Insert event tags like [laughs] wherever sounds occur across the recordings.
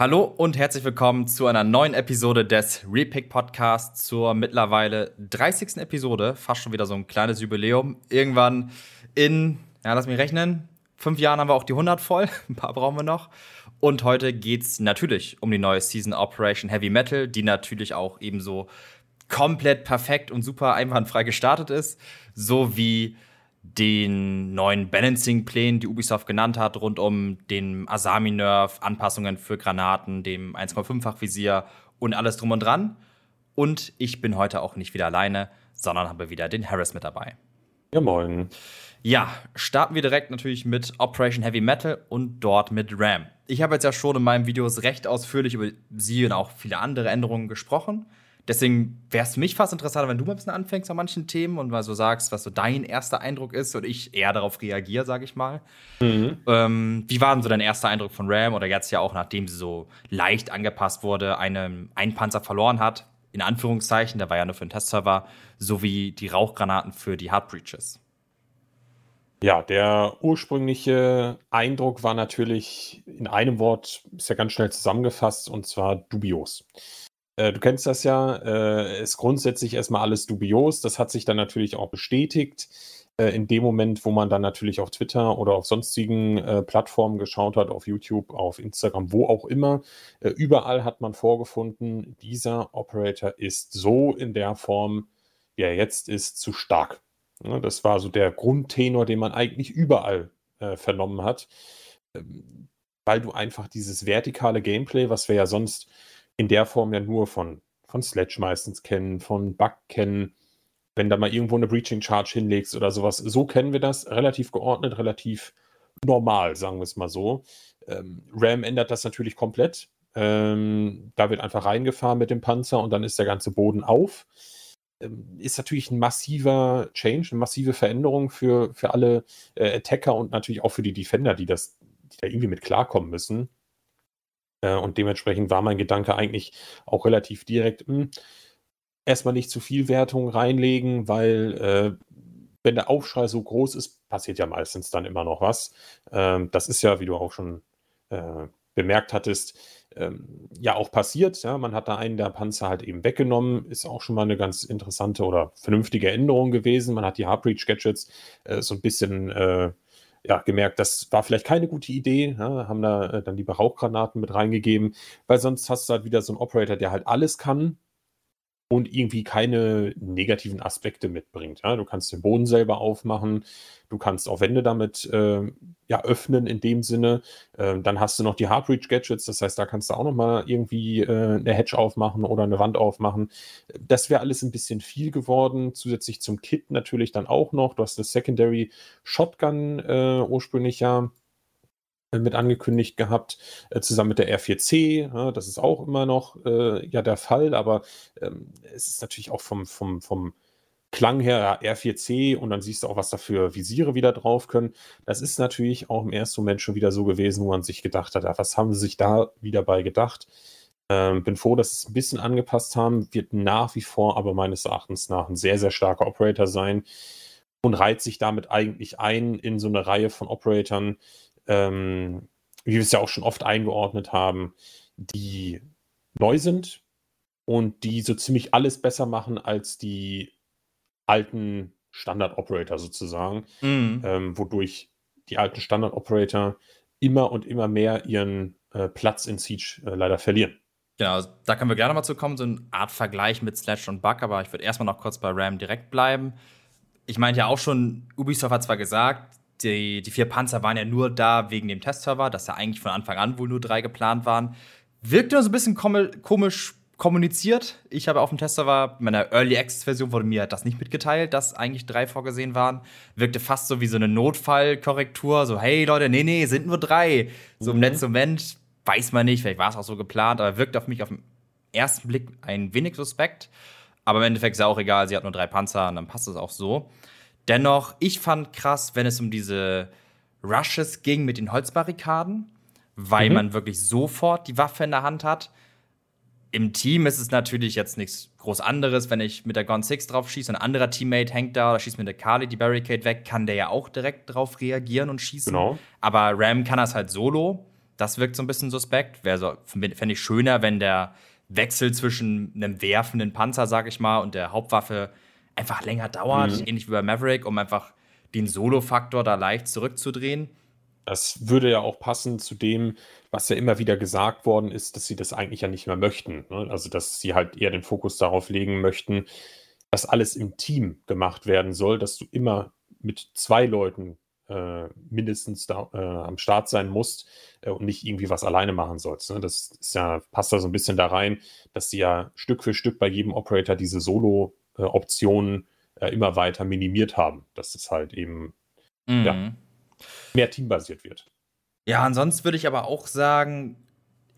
Hallo und herzlich willkommen zu einer neuen Episode des Repick Podcasts zur mittlerweile 30. Episode. Fast schon wieder so ein kleines Jubiläum. Irgendwann in, ja, lass mich rechnen, fünf Jahren haben wir auch die 100 voll. [laughs] Ein paar brauchen wir noch. Und heute geht's natürlich um die neue Season Operation Heavy Metal, die natürlich auch ebenso komplett perfekt und super einwandfrei gestartet ist, so wie den neuen Balancing-Plänen, die Ubisoft genannt hat, rund um den Asami-Nerf, Anpassungen für Granaten, dem 1,5-fach Visier und alles drum und dran. Und ich bin heute auch nicht wieder alleine, sondern habe wieder den Harris mit dabei. Ja, moin. Ja, starten wir direkt natürlich mit Operation Heavy Metal und dort mit RAM. Ich habe jetzt ja schon in meinen Videos recht ausführlich über sie und auch viele andere Änderungen gesprochen. Deswegen wäre es für mich fast interessanter, wenn du mal ein bisschen anfängst an manchen Themen und mal so sagst, was so dein erster Eindruck ist und ich eher darauf reagiere, sage ich mal. Mhm. Ähm, wie war denn so dein erster Eindruck von Ram oder jetzt ja auch, nachdem sie so leicht angepasst wurde, einen, einen Panzer verloren hat, in Anführungszeichen, der war ja nur für den Testserver, sowie die Rauchgranaten für die Hardbreaches? Ja, der ursprüngliche Eindruck war natürlich in einem Wort, ist ja ganz schnell zusammengefasst, und zwar dubios. Äh, du kennst das ja, äh, ist grundsätzlich erstmal alles dubios. Das hat sich dann natürlich auch bestätigt. Äh, in dem Moment, wo man dann natürlich auf Twitter oder auf sonstigen äh, Plattformen geschaut hat, auf YouTube, auf Instagram, wo auch immer, äh, überall hat man vorgefunden, dieser Operator ist so in der Form, wie er jetzt ist, zu stark. Ja, das war so der Grundtenor, den man eigentlich überall äh, vernommen hat, ähm, weil du einfach dieses vertikale Gameplay, was wir ja sonst in der Form ja nur von, von Sledge meistens kennen, von Bug kennen, wenn da mal irgendwo eine Breaching Charge hinlegst oder sowas. So kennen wir das, relativ geordnet, relativ normal, sagen wir es mal so. Ähm, Ram ändert das natürlich komplett. Ähm, da wird einfach reingefahren mit dem Panzer und dann ist der ganze Boden auf. Ähm, ist natürlich ein massiver Change, eine massive Veränderung für, für alle äh, Attacker und natürlich auch für die Defender, die das, die da irgendwie mit klarkommen müssen. Äh, und dementsprechend war mein Gedanke eigentlich auch relativ direkt, hm, erstmal nicht zu viel Wertung reinlegen, weil äh, wenn der Aufschrei so groß ist, passiert ja meistens dann immer noch was. Ähm, das ist ja, wie du auch schon äh, bemerkt hattest, ähm, ja auch passiert. Ja, man hat da einen der Panzer halt eben weggenommen, ist auch schon mal eine ganz interessante oder vernünftige Änderung gewesen. Man hat die Heartbreach Gadgets äh, so ein bisschen äh, ja, gemerkt, das war vielleicht keine gute Idee, ja, haben da äh, dann lieber Rauchgranaten mit reingegeben, weil sonst hast du halt wieder so einen Operator, der halt alles kann und irgendwie keine negativen Aspekte mitbringt. Ja. Du kannst den Boden selber aufmachen, du kannst auch Wände damit äh, ja, öffnen in dem Sinne. Äh, dann hast du noch die Hardreach Gadgets, das heißt, da kannst du auch noch mal irgendwie äh, eine Hedge aufmachen oder eine Wand aufmachen. Das wäre alles ein bisschen viel geworden. Zusätzlich zum Kit natürlich dann auch noch. Du hast das Secondary Shotgun äh, ursprünglich ja mit angekündigt gehabt, äh, zusammen mit der R4C. Ja, das ist auch immer noch äh, ja der Fall, aber ähm, es ist natürlich auch vom, vom, vom Klang her R4C und dann siehst du auch, was da für Visiere wieder drauf können. Das ist natürlich auch im ersten Moment schon wieder so gewesen, wo man sich gedacht hat, was haben sie sich da wieder bei gedacht? Ähm, bin froh, dass sie es ein bisschen angepasst haben, wird nach wie vor aber meines Erachtens nach ein sehr, sehr starker Operator sein und reiht sich damit eigentlich ein in so eine Reihe von Operatoren, ähm, wie wir es ja auch schon oft eingeordnet haben, die neu sind und die so ziemlich alles besser machen als die alten Standard-Operator sozusagen, mhm. ähm, wodurch die alten Standard-Operator immer und immer mehr ihren äh, Platz in Siege äh, leider verlieren. Genau, da können wir gerne mal zu kommen, so eine Art Vergleich mit Sledge und Bug, aber ich würde erstmal noch kurz bei RAM direkt bleiben. Ich meinte ja auch schon, Ubisoft hat zwar gesagt, die, die vier Panzer waren ja nur da wegen dem Testserver, dass ja eigentlich von Anfang an wohl nur drei geplant waren. Wirkte so ein bisschen komisch kommuniziert. Ich habe auf dem Testserver, meiner Early Access Version wurde mir das nicht mitgeteilt, dass eigentlich drei vorgesehen waren. Wirkte fast so wie so eine Notfallkorrektur, so hey Leute, nee, nee, sind nur drei. So im mhm. letzten Moment weiß man nicht, vielleicht war es auch so geplant, aber wirkt auf mich auf den ersten Blick ein wenig suspekt. Aber im Endeffekt ist ja auch egal, sie hat nur drei Panzer und dann passt es auch so. Dennoch, ich fand krass, wenn es um diese Rushes ging mit den Holzbarrikaden, weil mhm. man wirklich sofort die Waffe in der Hand hat. Im Team ist es natürlich jetzt nichts groß anderes, wenn ich mit der Gun 6 drauf schieße, ein anderer Teammate hängt da oder schießt mit der Kali die Barricade weg, kann der ja auch direkt drauf reagieren und schießen. Genau. Aber Ram kann das halt solo. Das wirkt so ein bisschen suspekt. Wäre so, fände ich schöner, wenn der Wechsel zwischen einem werfenden Panzer, sag ich mal, und der Hauptwaffe einfach länger dauert, mhm. ähnlich wie bei Maverick, um einfach den Solo-Faktor da leicht zurückzudrehen. Das würde ja auch passen zu dem, was ja immer wieder gesagt worden ist, dass sie das eigentlich ja nicht mehr möchten. Ne? Also, dass sie halt eher den Fokus darauf legen möchten, dass alles im Team gemacht werden soll, dass du immer mit zwei Leuten äh, mindestens da, äh, am Start sein musst äh, und nicht irgendwie was alleine machen sollst. Ne? Das ist ja, passt da so ein bisschen da rein, dass sie ja Stück für Stück bei jedem Operator diese Solo-Optionen äh, immer weiter minimiert haben, dass es halt eben mhm. ja, mehr teambasiert wird. Ja, ansonsten würde ich aber auch sagen,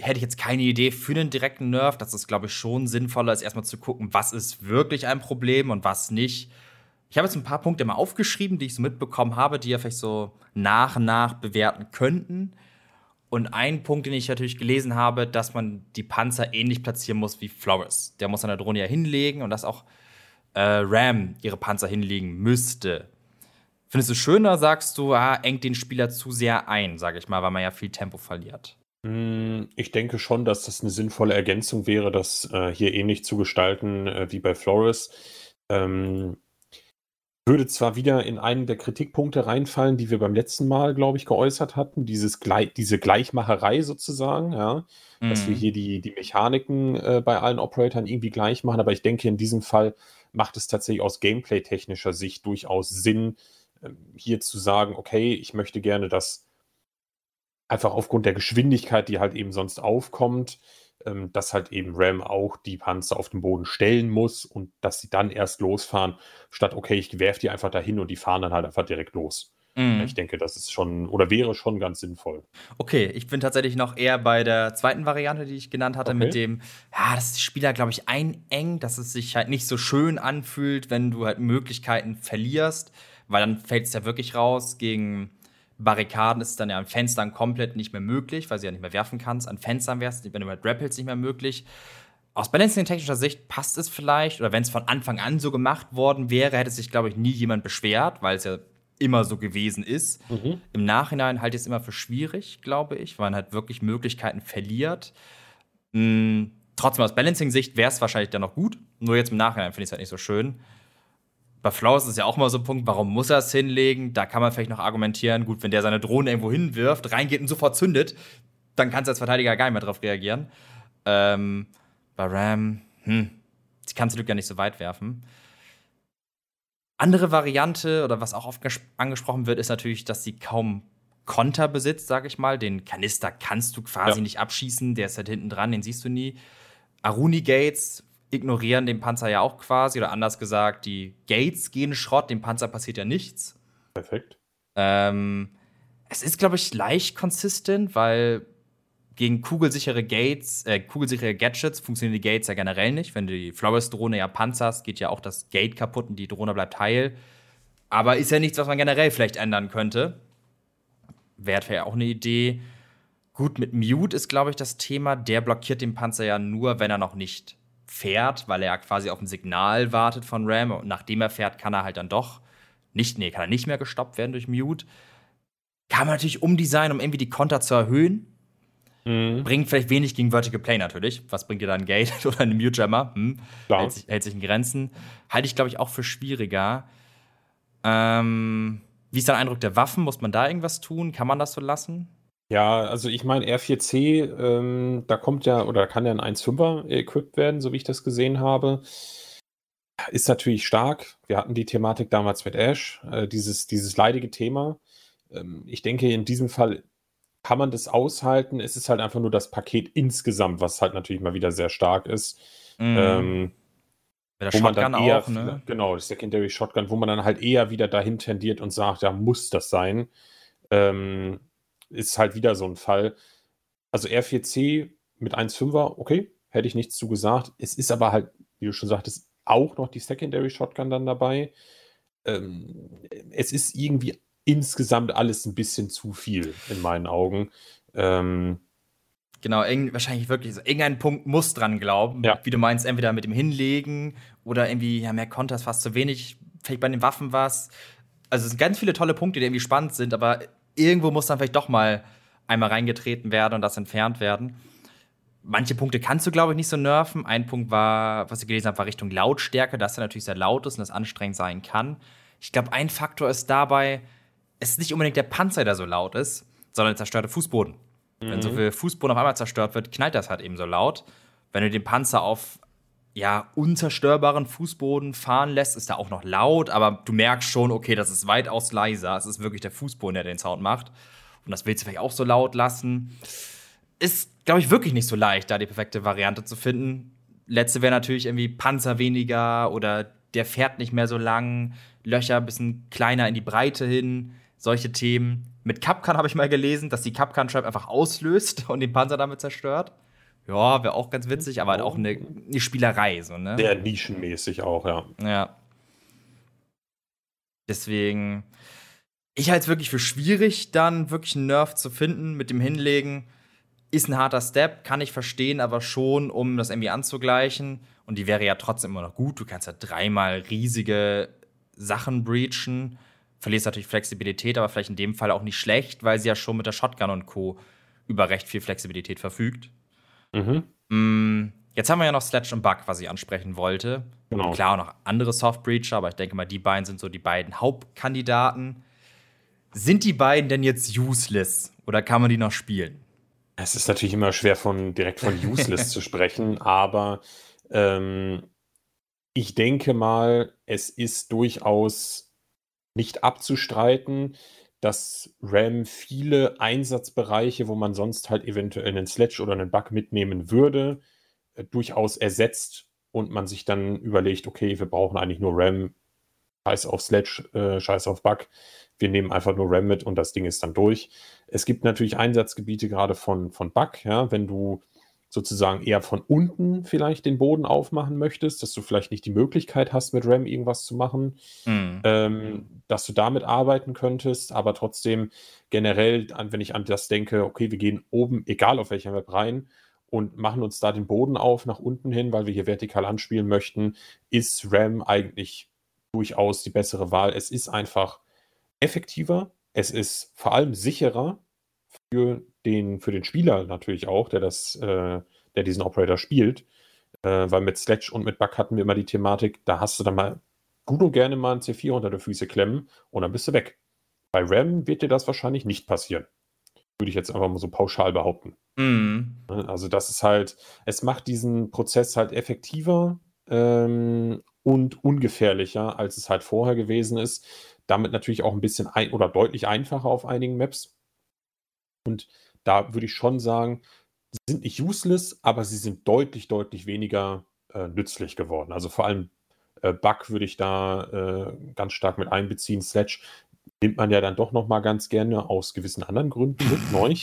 hätte ich jetzt keine Idee für einen direkten Nerf. Das ist, glaube ich, schon sinnvoller, als erstmal zu gucken, was ist wirklich ein Problem und was nicht. Ich habe jetzt ein paar Punkte mal aufgeschrieben, die ich so mitbekommen habe, die ja vielleicht so nach und nach bewerten könnten. Und ein Punkt, den ich natürlich gelesen habe, dass man die Panzer ähnlich platzieren muss wie Flores. Der muss seine Drohne ja hinlegen und dass auch äh, Ram ihre Panzer hinlegen müsste. Findest du schöner, sagst du, ah, engt den Spieler zu sehr ein, sage ich mal, weil man ja viel Tempo verliert? Hm, ich denke schon, dass das eine sinnvolle Ergänzung wäre, das äh, hier ähnlich zu gestalten äh, wie bei Flores. Ähm, würde zwar wieder in einen der Kritikpunkte reinfallen, die wir beim letzten Mal, glaube ich, geäußert hatten, dieses Gle diese Gleichmacherei sozusagen, ja, mhm. dass wir mhm. hier die, die Mechaniken äh, bei allen Operatoren irgendwie gleich machen, aber ich denke, in diesem Fall macht es tatsächlich aus Gameplay-technischer Sicht durchaus Sinn, äh, hier zu sagen, okay, ich möchte gerne, dass einfach aufgrund der Geschwindigkeit, die halt eben sonst aufkommt, ähm, dass halt eben Ram auch die Panzer auf den Boden stellen muss und dass sie dann erst losfahren, statt, okay, ich werfe die einfach dahin und die fahren dann halt einfach direkt los. Mhm. Ich denke, das ist schon oder wäre schon ganz sinnvoll. Okay, ich bin tatsächlich noch eher bei der zweiten Variante, die ich genannt hatte, okay. mit dem, ja, dass die Spieler, glaube ich, einengt, dass es sich halt nicht so schön anfühlt, wenn du halt Möglichkeiten verlierst, weil dann fällt es ja wirklich raus gegen Barrikaden ist es dann ja an Fenstern komplett nicht mehr möglich, weil sie ja nicht mehr werfen kannst. An Fenstern wäre es, wenn du mit Rappels nicht mehr möglich. Aus Balancing-technischer Sicht passt es vielleicht, oder wenn es von Anfang an so gemacht worden wäre, hätte sich, glaube ich, nie jemand beschwert, weil es ja immer so gewesen ist. Mhm. Im Nachhinein halte ich es immer für schwierig, glaube ich, weil man halt wirklich Möglichkeiten verliert. Hm, trotzdem aus Balancing-Sicht wäre es wahrscheinlich dann noch gut. Nur jetzt im Nachhinein finde ich es halt nicht so schön. Bei Flaus ist ja auch mal so ein Punkt, warum muss er es hinlegen? Da kann man vielleicht noch argumentieren, gut, wenn der seine Drohne irgendwo hinwirft, reingeht und sofort zündet, dann kannst du als Verteidiger gar nicht mehr drauf reagieren. Ähm, bei Ram, hm, die kannst du ja nicht so weit werfen. Andere Variante, oder was auch oft angesprochen wird, ist natürlich, dass sie kaum Konter besitzt, sag ich mal. Den Kanister kannst du quasi ja. nicht abschießen, der ist halt hinten dran, den siehst du nie. Aruni Gates ignorieren den Panzer ja auch quasi, oder anders gesagt, die Gates gehen Schrott, dem Panzer passiert ja nichts. Perfekt. Ähm, es ist, glaube ich, leicht konsistent, weil gegen kugelsichere Gates, äh, kugelsichere Gadgets funktionieren die Gates ja generell nicht. Wenn du die Flores-Drohne ja panzerst, geht ja auch das Gate kaputt und die Drohne bleibt heil. Aber ist ja nichts, was man generell vielleicht ändern könnte. Wäre ja auch eine Idee. Gut, mit Mute ist, glaube ich, das Thema. Der blockiert den Panzer ja nur, wenn er noch nicht fährt, weil er quasi auf ein Signal wartet von Ram. Und nachdem er fährt, kann er halt dann doch nicht, nee, kann er nicht mehr gestoppt werden durch Mute. Kann man natürlich umdesignen, um irgendwie die Konter zu erhöhen. Mhm. Bringt vielleicht wenig gegen Vertical Play natürlich. Was bringt dir dann ein Gate [laughs] oder eine Mute Jammer? Hm. Hält, sich, hält, sich, in Grenzen. Halte ich, glaube ich, auch für schwieriger. Ähm, wie ist dein Eindruck der Waffen? Muss man da irgendwas tun? Kann man das so lassen? Ja, also ich meine, R4C, ähm, da kommt ja oder kann ja ein 1.5er equipped werden, so wie ich das gesehen habe. Ist natürlich stark. Wir hatten die Thematik damals mit Ash, äh, dieses, dieses leidige Thema. Ähm, ich denke, in diesem Fall kann man das aushalten. Es ist halt einfach nur das Paket insgesamt, was halt natürlich mal wieder sehr stark ist. Mhm. Ähm, wo man dann eher, auch, ne? Genau, das Secondary Shotgun, wo man dann halt eher wieder dahin tendiert und sagt, ja, muss das sein. Ähm, ist halt wieder so ein Fall. Also R4C mit 1,5er, okay, hätte ich nichts zu gesagt. Es ist aber halt, wie du schon sagtest, auch noch die Secondary Shotgun dann dabei. Ähm, es ist irgendwie insgesamt alles ein bisschen zu viel in meinen Augen. Ähm, Genau, wahrscheinlich wirklich so. Irgendein Punkt muss dran glauben. Ja. Wie du meinst, entweder mit dem Hinlegen oder irgendwie, ja, mehr Konters fast zu wenig. Vielleicht bei den Waffen was. Also es sind ganz viele tolle Punkte, die irgendwie spannend sind, aber irgendwo muss dann vielleicht doch mal einmal reingetreten werde und das entfernt werden. Manche Punkte kannst du, glaube ich, nicht so nerven. Ein Punkt war, was ich gelesen habe, war Richtung Lautstärke, dass er natürlich sehr laut ist und das anstrengend sein kann. Ich glaube, ein Faktor ist dabei, es ist nicht unbedingt der Panzer, der so laut ist, sondern der zerstörte Fußboden. Mhm. Wenn so mhm. viel Fußboden auf einmal zerstört wird, knallt das halt eben so laut. Wenn du den Panzer auf ja, unzerstörbaren Fußboden fahren lässt, ist da auch noch laut, aber du merkst schon, okay, das ist weitaus leiser. Es ist wirklich der Fußboden, der den Sound macht. Und das willst du vielleicht auch so laut lassen. Ist, glaube ich, wirklich nicht so leicht, da die perfekte Variante zu finden. Letzte wäre natürlich irgendwie Panzer weniger oder der fährt nicht mehr so lang, Löcher ein bisschen kleiner in die Breite hin, solche Themen. Mit Capcan habe ich mal gelesen, dass die Capcan Trap einfach auslöst [laughs] und den Panzer damit zerstört. Ja, wäre auch ganz witzig, aber halt auch eine, eine Spielerei, so, ne? Sehr nischenmäßig auch, ja. Ja. Deswegen, ich halte es wirklich für schwierig, dann wirklich einen Nerf zu finden mit dem Hinlegen. Ist ein harter Step, kann ich verstehen, aber schon, um das irgendwie anzugleichen. Und die wäre ja trotzdem immer noch gut. Du kannst ja dreimal riesige Sachen breachen. Verlierst natürlich Flexibilität, aber vielleicht in dem Fall auch nicht schlecht, weil sie ja schon mit der Shotgun und Co. über recht viel Flexibilität verfügt. Mhm. Mm, jetzt haben wir ja noch Sledge und Bug, was ich ansprechen wollte. Genau. Und klar, auch noch andere Soft Breacher, aber ich denke mal, die beiden sind so die beiden Hauptkandidaten. Sind die beiden denn jetzt useless oder kann man die noch spielen? Es ist natürlich immer schwer von direkt von useless [laughs] zu sprechen, aber ähm, ich denke mal, es ist durchaus nicht abzustreiten, dass RAM viele Einsatzbereiche, wo man sonst halt eventuell einen Sledge oder einen Bug mitnehmen würde, äh, durchaus ersetzt und man sich dann überlegt, okay, wir brauchen eigentlich nur RAM, scheiß auf Sledge, äh, scheiß auf Bug, wir nehmen einfach nur RAM mit und das Ding ist dann durch. Es gibt natürlich Einsatzgebiete gerade von, von Bug, ja, wenn du sozusagen eher von unten vielleicht den Boden aufmachen möchtest, dass du vielleicht nicht die Möglichkeit hast, mit RAM irgendwas zu machen, mhm. ähm, dass du damit arbeiten könntest, aber trotzdem generell, wenn ich an das denke, okay, wir gehen oben, egal auf welcher Map rein, und machen uns da den Boden auf nach unten hin, weil wir hier vertikal anspielen möchten, ist RAM eigentlich durchaus die bessere Wahl. Es ist einfach effektiver, es ist vor allem sicherer für den, für den Spieler natürlich auch, der das, äh, der diesen Operator spielt. Äh, weil mit Sledge und mit Bug hatten wir immer die Thematik, da hast du dann mal gut und gerne mal ein C4 unter die Füße klemmen und dann bist du weg. Bei RAM wird dir das wahrscheinlich nicht passieren. Würde ich jetzt einfach mal so pauschal behaupten. Mhm. Also, das ist halt, es macht diesen Prozess halt effektiver ähm, und ungefährlicher, als es halt vorher gewesen ist. Damit natürlich auch ein bisschen ein oder deutlich einfacher auf einigen Maps. Und da würde ich schon sagen, sie sind nicht useless, aber sie sind deutlich, deutlich weniger äh, nützlich geworden. Also vor allem äh, Bug würde ich da äh, ganz stark mit einbeziehen. Sledge nimmt man ja dann doch noch mal ganz gerne aus gewissen anderen Gründen mit [laughs] neu,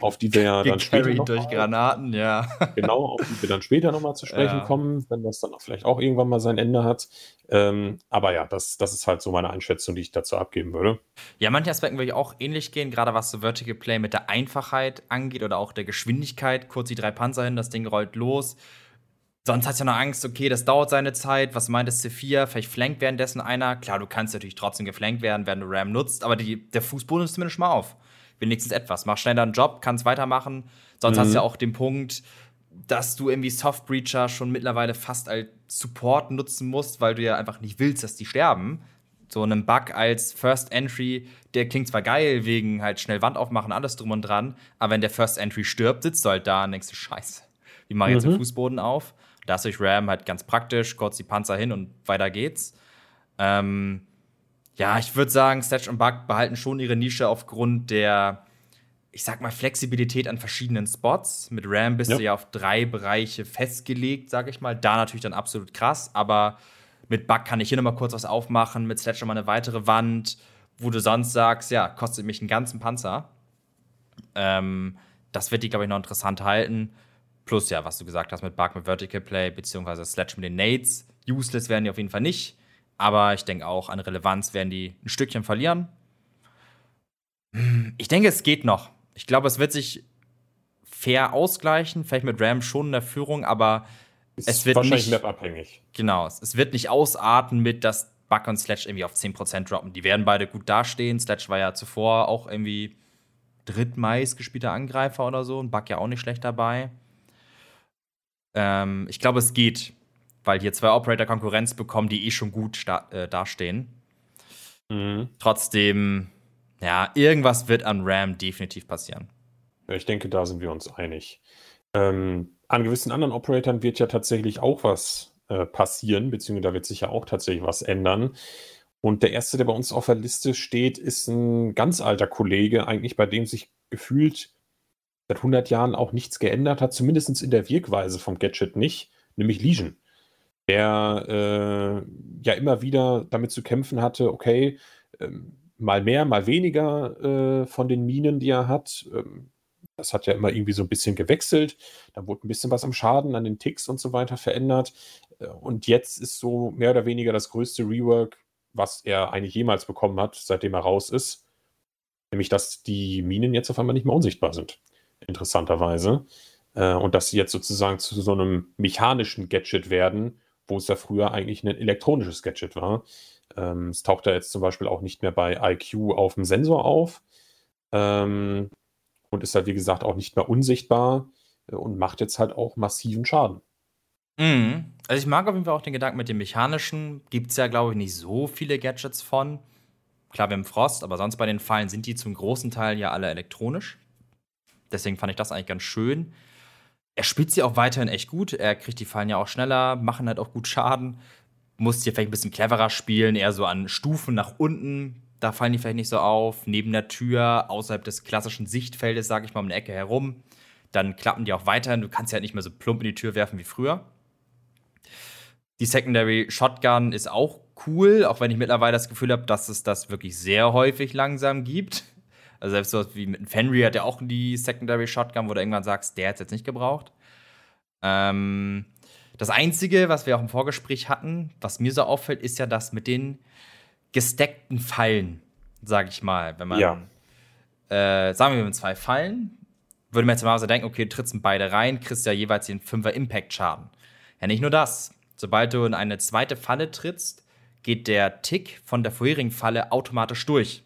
auf die wir ja dann später noch durch mal, Granaten, ja. [laughs] Genau, auf die wir dann später noch mal zu sprechen ja. kommen, wenn das dann auch vielleicht auch irgendwann mal sein Ende hat. Ähm, aber ja, das, das ist halt so meine Einschätzung, die ich dazu abgeben würde. Ja, manche Aspekte würde ich auch ähnlich gehen, gerade was so Vertical Play mit der Einfachheit angeht oder auch der Geschwindigkeit. Kurz die drei Panzer hin, das Ding rollt los. Sonst hast du ja noch Angst, okay, das dauert seine Zeit. Was meint das C4? Vielleicht flankt währenddessen einer. Klar, du kannst natürlich trotzdem geflankt werden, wenn du RAM nutzt, aber die, der Fußboden ist zumindest schon mal auf. Wenigstens etwas. Mach schnell deinen Job, kannst weitermachen. Sonst mhm. hast du ja auch den Punkt, dass du irgendwie Soft Breacher schon mittlerweile fast als Support nutzen musst, weil du ja einfach nicht willst, dass die sterben. So einen Bug als First Entry, der klingt zwar geil, wegen halt schnell Wand aufmachen, alles drum und dran, aber wenn der First Entry stirbt, sitzt du halt da und denkst du, Scheiße, wie mache ich jetzt mhm. den Fußboden auf? Da ist durch RAM halt ganz praktisch, kurz die Panzer hin und weiter geht's. Ähm, ja, ich würde sagen, Sledge und Bug behalten schon ihre Nische aufgrund der, ich sag mal, Flexibilität an verschiedenen Spots. Mit RAM bist ja. du ja auf drei Bereiche festgelegt, sag ich mal. Da natürlich dann absolut krass, aber mit Bug kann ich hier nochmal kurz was aufmachen, mit Sledge nochmal eine weitere Wand, wo du sonst sagst, ja, kostet mich einen ganzen Panzer. Ähm, das wird die, glaube ich, noch interessant halten. Plus ja, was du gesagt hast mit Bug mit Vertical Play, beziehungsweise Sledge mit den Nades. Useless werden die auf jeden Fall nicht. Aber ich denke auch, an Relevanz werden die ein Stückchen verlieren. Ich denke, es geht noch. Ich glaube, es wird sich fair ausgleichen. Vielleicht mit Ram schon in der Führung, aber ist es wird wahrscheinlich nicht. abhängig. Genau, es wird nicht ausarten mit, dass Bug und Sledge irgendwie auf 10% droppen. Die werden beide gut dastehen. Sledge war ja zuvor auch irgendwie drittmeist gespielter Angreifer oder so. Und Buck ja auch nicht schlecht dabei. Ähm, ich glaube, es geht, weil hier zwei Operator Konkurrenz bekommen, die eh schon gut äh, dastehen. Mhm. Trotzdem, ja, irgendwas wird an RAM definitiv passieren. Ich denke, da sind wir uns einig. Ähm, an gewissen anderen Operatoren wird ja tatsächlich auch was äh, passieren, beziehungsweise da wird sich ja auch tatsächlich was ändern. Und der erste, der bei uns auf der Liste steht, ist ein ganz alter Kollege, eigentlich bei dem sich gefühlt seit 100 Jahren auch nichts geändert hat, zumindest in der Wirkweise vom Gadget nicht, nämlich Legion. Der äh, ja immer wieder damit zu kämpfen hatte, okay, ähm, mal mehr, mal weniger äh, von den Minen, die er hat. Ähm, das hat ja immer irgendwie so ein bisschen gewechselt. Da wurde ein bisschen was am Schaden, an den Ticks und so weiter verändert. Äh, und jetzt ist so mehr oder weniger das größte Rework, was er eigentlich jemals bekommen hat, seitdem er raus ist. Nämlich, dass die Minen jetzt auf einmal nicht mehr unsichtbar sind. Interessanterweise. Äh, und dass sie jetzt sozusagen zu so einem mechanischen Gadget werden, wo es ja früher eigentlich ein elektronisches Gadget war. Ähm, es taucht da jetzt zum Beispiel auch nicht mehr bei IQ auf dem Sensor auf. Ähm, und ist halt, wie gesagt, auch nicht mehr unsichtbar äh, und macht jetzt halt auch massiven Schaden. Mhm. Also ich mag auf jeden Fall auch den Gedanken mit dem Mechanischen. Gibt es ja, glaube ich, nicht so viele Gadgets von. Klar, wir haben Frost, aber sonst bei den Fallen sind die zum großen Teil ja alle elektronisch. Deswegen fand ich das eigentlich ganz schön. Er spielt sie auch weiterhin echt gut. Er kriegt die Fallen ja auch schneller, machen halt auch gut Schaden. Muss hier vielleicht ein bisschen cleverer spielen, eher so an Stufen nach unten. Da fallen die vielleicht nicht so auf. Neben der Tür, außerhalb des klassischen Sichtfeldes, sage ich mal, um eine Ecke herum. Dann klappen die auch weiterhin. Du kannst ja halt nicht mehr so plump in die Tür werfen wie früher. Die Secondary Shotgun ist auch cool, auch wenn ich mittlerweile das Gefühl habe, dass es das wirklich sehr häufig langsam gibt. Also selbst so wie mit Fenry hat ja auch die Secondary Shotgun, wo du irgendwann sagst, der hat es jetzt nicht gebraucht. Ähm, das Einzige, was wir auch im Vorgespräch hatten, was mir so auffällt, ist ja das mit den gesteckten Fallen, sag ich mal. Wenn man, ja. äh, sagen wir, mit zwei Fallen, würde man jetzt mal so denken, okay, du trittst beide rein, kriegst ja jeweils den 5er Impact-Schaden. Ja, nicht nur das. Sobald du in eine zweite Falle trittst, geht der Tick von der vorherigen Falle automatisch durch.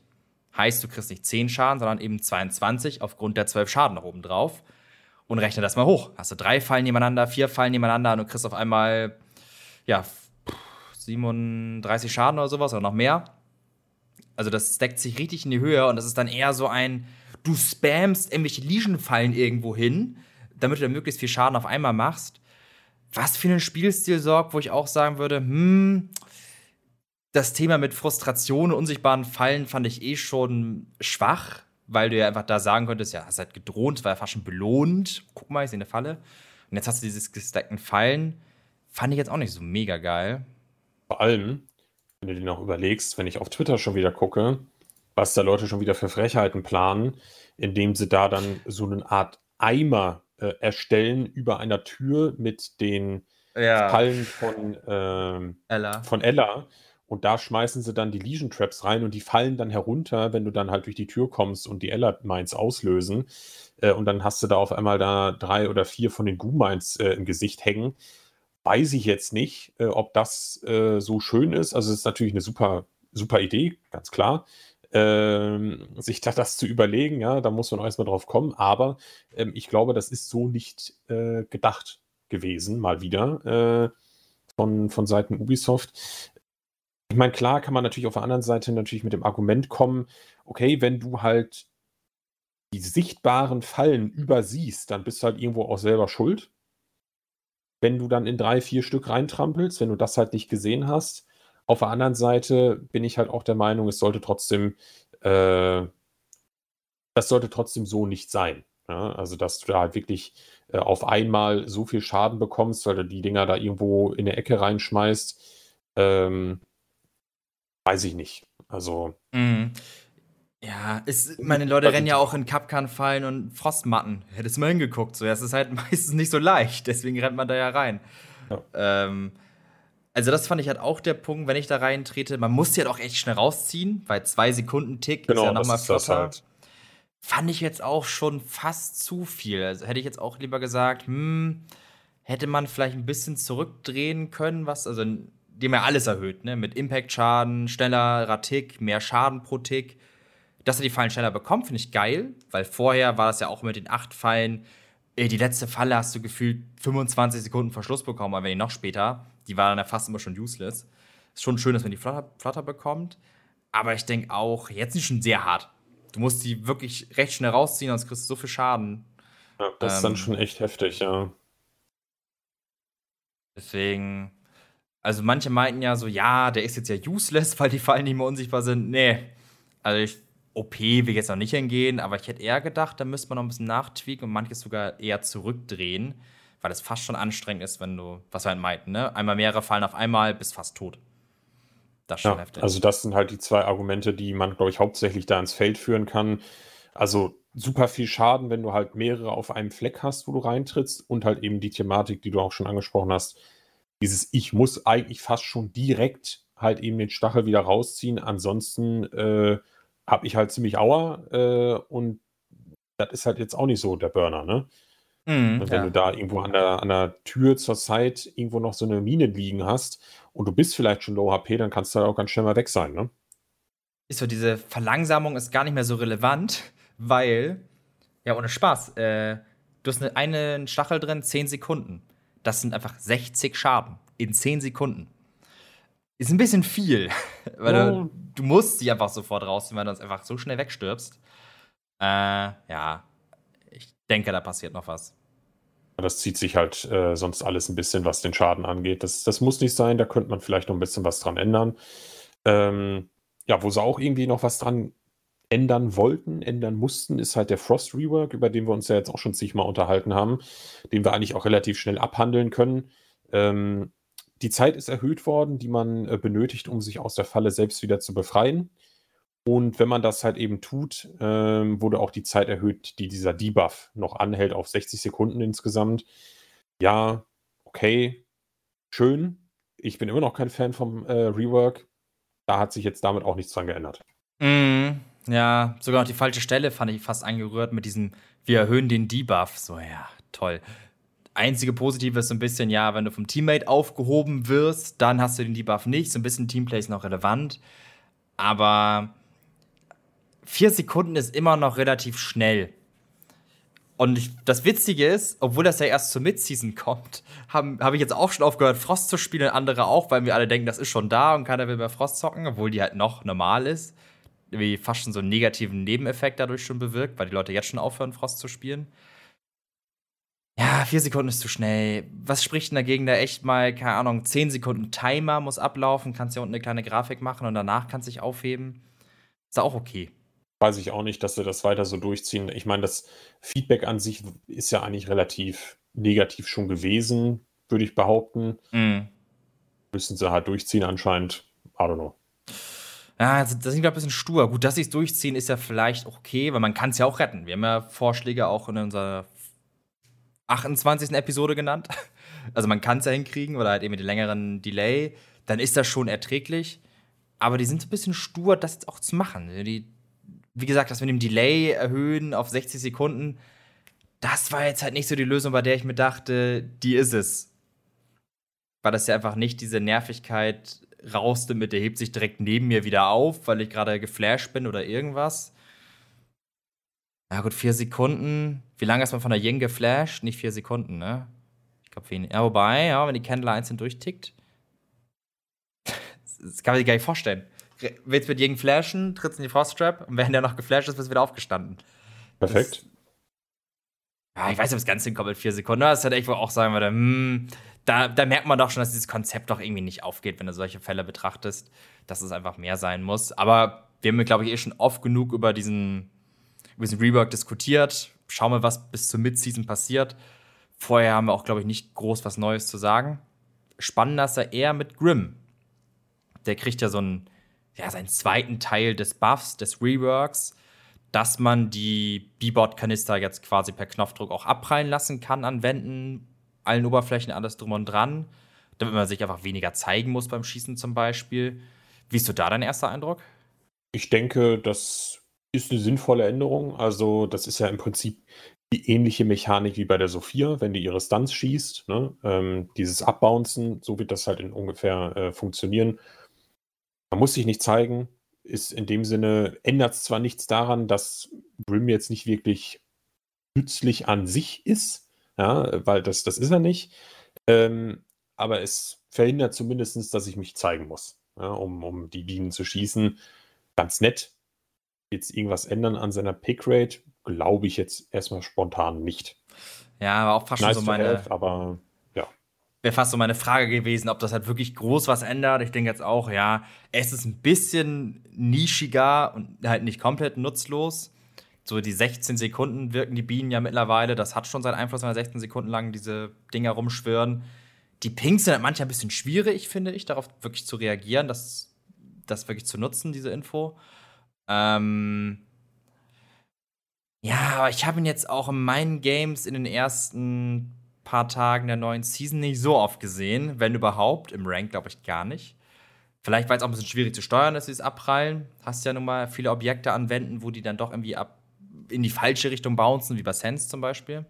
Heißt, du kriegst nicht 10 Schaden, sondern eben 22 aufgrund der 12 Schaden nach oben drauf. Und rechne das mal hoch. Hast du drei Fallen nebeneinander, vier Fallen nebeneinander und du kriegst auf einmal, ja, 37 Schaden oder sowas oder noch mehr. Also das steckt sich richtig in die Höhe und das ist dann eher so ein, du spammst irgendwelche Legion-Fallen irgendwo hin, damit du dann möglichst viel Schaden auf einmal machst was für einen Spielstil sorgt, wo ich auch sagen würde, hm, das Thema mit Frustration und unsichtbaren Fallen fand ich eh schon schwach, weil du ja einfach da sagen könntest, ja, hast halt gedroht, war ja fast schon belohnt. Guck mal, ich sehe eine Falle. Und jetzt hast du dieses gestackten Fallen. Fand ich jetzt auch nicht so mega geil. Vor allem, wenn du dir noch überlegst, wenn ich auf Twitter schon wieder gucke, was da Leute schon wieder für Frechheiten planen, indem sie da dann so eine Art Eimer äh, erstellen über einer Tür mit den ja. Fallen von, ähm, Ella. von Ella. Und da schmeißen sie dann die Legion Traps rein und die fallen dann herunter, wenn du dann halt durch die Tür kommst und die Ella Mines auslösen. Äh, und dann hast du da auf einmal da drei oder vier von den Goo Mines äh, im Gesicht hängen. Weiß ich jetzt nicht, äh, ob das äh, so schön ist. Also es ist natürlich eine super, super Idee, ganz klar ähm, sich da das zu überlegen, ja, da muss man erstmal drauf kommen. Aber ähm, ich glaube, das ist so nicht äh, gedacht gewesen, mal wieder, äh, von, von Seiten Ubisoft. Ich meine, klar kann man natürlich auf der anderen Seite natürlich mit dem Argument kommen, okay, wenn du halt die sichtbaren Fallen übersiehst, dann bist du halt irgendwo auch selber schuld. Wenn du dann in drei, vier Stück reintrampelst, wenn du das halt nicht gesehen hast, auf der anderen Seite bin ich halt auch der Meinung, es sollte trotzdem, äh, das sollte trotzdem so nicht sein. Ja? Also, dass du da halt wirklich äh, auf einmal so viel Schaden bekommst, weil du die Dinger da irgendwo in der Ecke reinschmeißt, ähm, weiß ich nicht. Also. Mhm. Ja, ist, meine Leute rennen ja auch in Kapkan-Fallen und Frostmatten. Hättest du mal hingeguckt. So, das ist halt [laughs] meistens nicht so leicht, deswegen rennt man da ja rein. Ja. Ähm, also, das fand ich halt auch der Punkt, wenn ich da reintrete. Man muss die halt auch echt schnell rausziehen, weil zwei Sekunden Tick genau, ist ja nochmal flotter. Halt. Fand ich jetzt auch schon fast zu viel. Also hätte ich jetzt auch lieber gesagt, hm, hätte man vielleicht ein bisschen zurückdrehen können, was, also dem ja alles erhöht, ne? Mit Impact-Schaden, schneller Tick, mehr Schaden pro Tick. dass er die Fallen schneller bekommt, finde ich geil, weil vorher war das ja auch mit den acht Fallen. Ey, die letzte Falle hast du gefühlt 25 Sekunden Verschluss bekommen, aber wenn die noch später, die war dann ja fast immer schon useless. Ist schon schön, dass man die flotter, flotter bekommt. Aber ich denke auch, jetzt sind die schon sehr hart. Du musst die wirklich recht schnell rausziehen, sonst kriegst du so viel Schaden. Ja, das ähm, ist dann ähm, schon echt heftig, ja. Deswegen, also manche meinten ja so, ja, der ist jetzt ja useless, [laughs] weil die Fallen nicht mehr unsichtbar sind. Nee. Also ich, OP will jetzt noch nicht hingehen, aber ich hätte eher gedacht, da müsste man noch ein bisschen nachtweaken und manches sogar eher zurückdrehen, weil es fast schon anstrengend ist, wenn du, was wir halt meinten, ne? Einmal mehrere Fallen auf einmal, bist fast tot. Das ja, heftig. Also, das sind halt die zwei Argumente, die man, glaube ich, hauptsächlich da ins Feld führen kann. Also, super viel Schaden, wenn du halt mehrere auf einem Fleck hast, wo du reintrittst und halt eben die Thematik, die du auch schon angesprochen hast, dieses Ich muss eigentlich fast schon direkt halt eben den Stachel wieder rausziehen, ansonsten äh, habe ich halt ziemlich Aua äh, und das ist halt jetzt auch nicht so der Burner, ne? Mm, wenn ja. du da irgendwo an der, an der Tür zur Zeit irgendwo noch so eine Mine liegen hast und du bist vielleicht schon Low HP, dann kannst du halt auch ganz schnell mal weg sein, ne? Ist so, diese Verlangsamung ist gar nicht mehr so relevant, weil, ja, ohne Spaß, äh, du hast eine, einen Stachel drin, 10 Sekunden. Das sind einfach 60 Schaden in 10 Sekunden. Ist ein bisschen viel, [laughs] weil oh. du, du, musst sie einfach sofort rausziehen, weil du uns einfach so schnell wegstirbst. Äh, ja, ich denke, da passiert noch was. Das zieht sich halt äh, sonst alles ein bisschen, was den Schaden angeht. Das, das muss nicht sein, da könnte man vielleicht noch ein bisschen was dran ändern. Ähm, ja, wo sie auch irgendwie noch was dran ändern wollten, ändern mussten, ist halt der Frost Rework, über den wir uns ja jetzt auch schon zigmal unterhalten haben, den wir eigentlich auch relativ schnell abhandeln können. Ähm, die Zeit ist erhöht worden, die man äh, benötigt, um sich aus der Falle selbst wieder zu befreien. Und wenn man das halt eben tut, ähm, wurde auch die Zeit erhöht, die dieser Debuff noch anhält, auf 60 Sekunden insgesamt. Ja, okay, schön. Ich bin immer noch kein Fan vom äh, Rework. Da hat sich jetzt damit auch nichts dran geändert. Mm, ja, sogar noch die falsche Stelle fand ich fast angerührt mit diesem, wir erhöhen den Debuff. So, ja, toll. Einzige Positive ist so ein bisschen, ja, wenn du vom Teammate aufgehoben wirst, dann hast du den Debuff nicht. So ein bisschen Teamplay ist noch relevant. Aber vier Sekunden ist immer noch relativ schnell. Und ich, das Witzige ist, obwohl das ja erst zur Midseason kommt, habe hab ich jetzt auch schon aufgehört, Frost zu spielen und andere auch, weil wir alle denken, das ist schon da und keiner will mehr Frost zocken, obwohl die halt noch normal ist. Wie fast schon so einen negativen Nebeneffekt dadurch schon bewirkt, weil die Leute jetzt schon aufhören, Frost zu spielen. Ja, vier Sekunden ist zu schnell. Was spricht denn dagegen, da echt mal, keine Ahnung, zehn Sekunden Timer muss ablaufen, kannst ja unten eine kleine Grafik machen und danach kannst du dich aufheben. Ist auch okay weiß ich auch nicht, dass sie das weiter so durchziehen. Ich meine, das Feedback an sich ist ja eigentlich relativ negativ schon gewesen, würde ich behaupten. Mm. Müssen sie halt durchziehen anscheinend. I don't know. Ja, das ist ein bisschen stur. Gut, dass sie es durchziehen, ist ja vielleicht okay, weil man kann es ja auch retten. Wir haben ja Vorschläge auch in unserer 28. Episode genannt. [laughs] Also man kann es ja hinkriegen oder halt eben mit dem längeren Delay. Dann ist das schon erträglich. Aber die sind so ein bisschen stur, das jetzt auch zu machen. Die wie gesagt, das mit dem Delay erhöhen auf 60 Sekunden, das war jetzt halt nicht so die Lösung, bei der ich mir dachte, die ist es. Weil das ja einfach nicht diese Nervigkeit rausnimmt, der hebt sich direkt neben mir wieder auf, weil ich gerade geflasht bin oder irgendwas. Na gut, vier Sekunden. Wie lange ist man von der Yen geflasht? Nicht vier Sekunden, ne? Ich glaube, wenig. Ja, wobei, ja, wenn die Candle einzeln durchtickt. [laughs] das kann man sich gar nicht vorstellen willst mit Jegen flashen, trittst in die Frosttrap und während der noch geflasht ist, bist du wieder aufgestanden. Perfekt. Das, ja, ich weiß nicht, ob es ganz hinkommt mit vier Sekunden. Das hätte ich wohl auch sagen würde, hm, da, da merkt man doch schon, dass dieses Konzept doch irgendwie nicht aufgeht, wenn du solche Fälle betrachtest, dass es einfach mehr sein muss. Aber wir haben, glaube ich, eh schon oft genug über diesen, über diesen Rework diskutiert. Schauen wir, was bis zur Midseason passiert. Vorher haben wir auch, glaube ich, nicht groß was Neues zu sagen. Spannender ist er eher mit Grimm. Der kriegt ja so ein ja, seinen zweiten Teil des Buffs, des Reworks, dass man die B-Bot-Kanister jetzt quasi per Knopfdruck auch abprallen lassen kann an Wänden, allen Oberflächen, alles drum und dran, damit man sich einfach weniger zeigen muss beim Schießen zum Beispiel. Wie ist so da dein erster Eindruck? Ich denke, das ist eine sinnvolle Änderung. Also, das ist ja im Prinzip die ähnliche Mechanik wie bei der Sophia, wenn die ihre Stunts schießt. Ne? Ähm, dieses Abbouncen, so wird das halt in ungefähr äh, funktionieren. Man muss sich nicht zeigen, ist in dem Sinne, ändert es zwar nichts daran, dass Grim jetzt nicht wirklich nützlich an sich ist, ja, weil das, das ist er nicht, ähm, aber es verhindert zumindest, dass ich mich zeigen muss, ja, um, um die Bienen zu schießen. Ganz nett. Jetzt irgendwas ändern an seiner Pickrate, glaube ich jetzt erstmal spontan nicht. Ja, aber auch fast nice schon so meine. Have, aber ja. Wäre fast so meine Frage gewesen, ob das halt wirklich groß was ändert. Ich denke jetzt auch, ja, es ist ein bisschen nischiger und halt nicht komplett nutzlos. So die 16 Sekunden wirken die Bienen ja mittlerweile. Das hat schon seinen Einfluss, wenn 16 Sekunden lang diese Dinger rumschwirren. Die Pings sind halt manchmal ein bisschen schwierig, finde ich, darauf wirklich zu reagieren, das, das wirklich zu nutzen, diese Info. Ähm ja, aber ich habe ihn jetzt auch in meinen Games in den ersten paar Tagen der neuen Season nicht so oft gesehen, wenn überhaupt. Im Rank glaube ich gar nicht. Vielleicht, weil es auch ein bisschen schwierig zu steuern ist, dieses Abprallen. Hast ja nun mal viele Objekte anwenden, wo die dann doch irgendwie ab in die falsche Richtung bouncen, wie bei Sense zum Beispiel.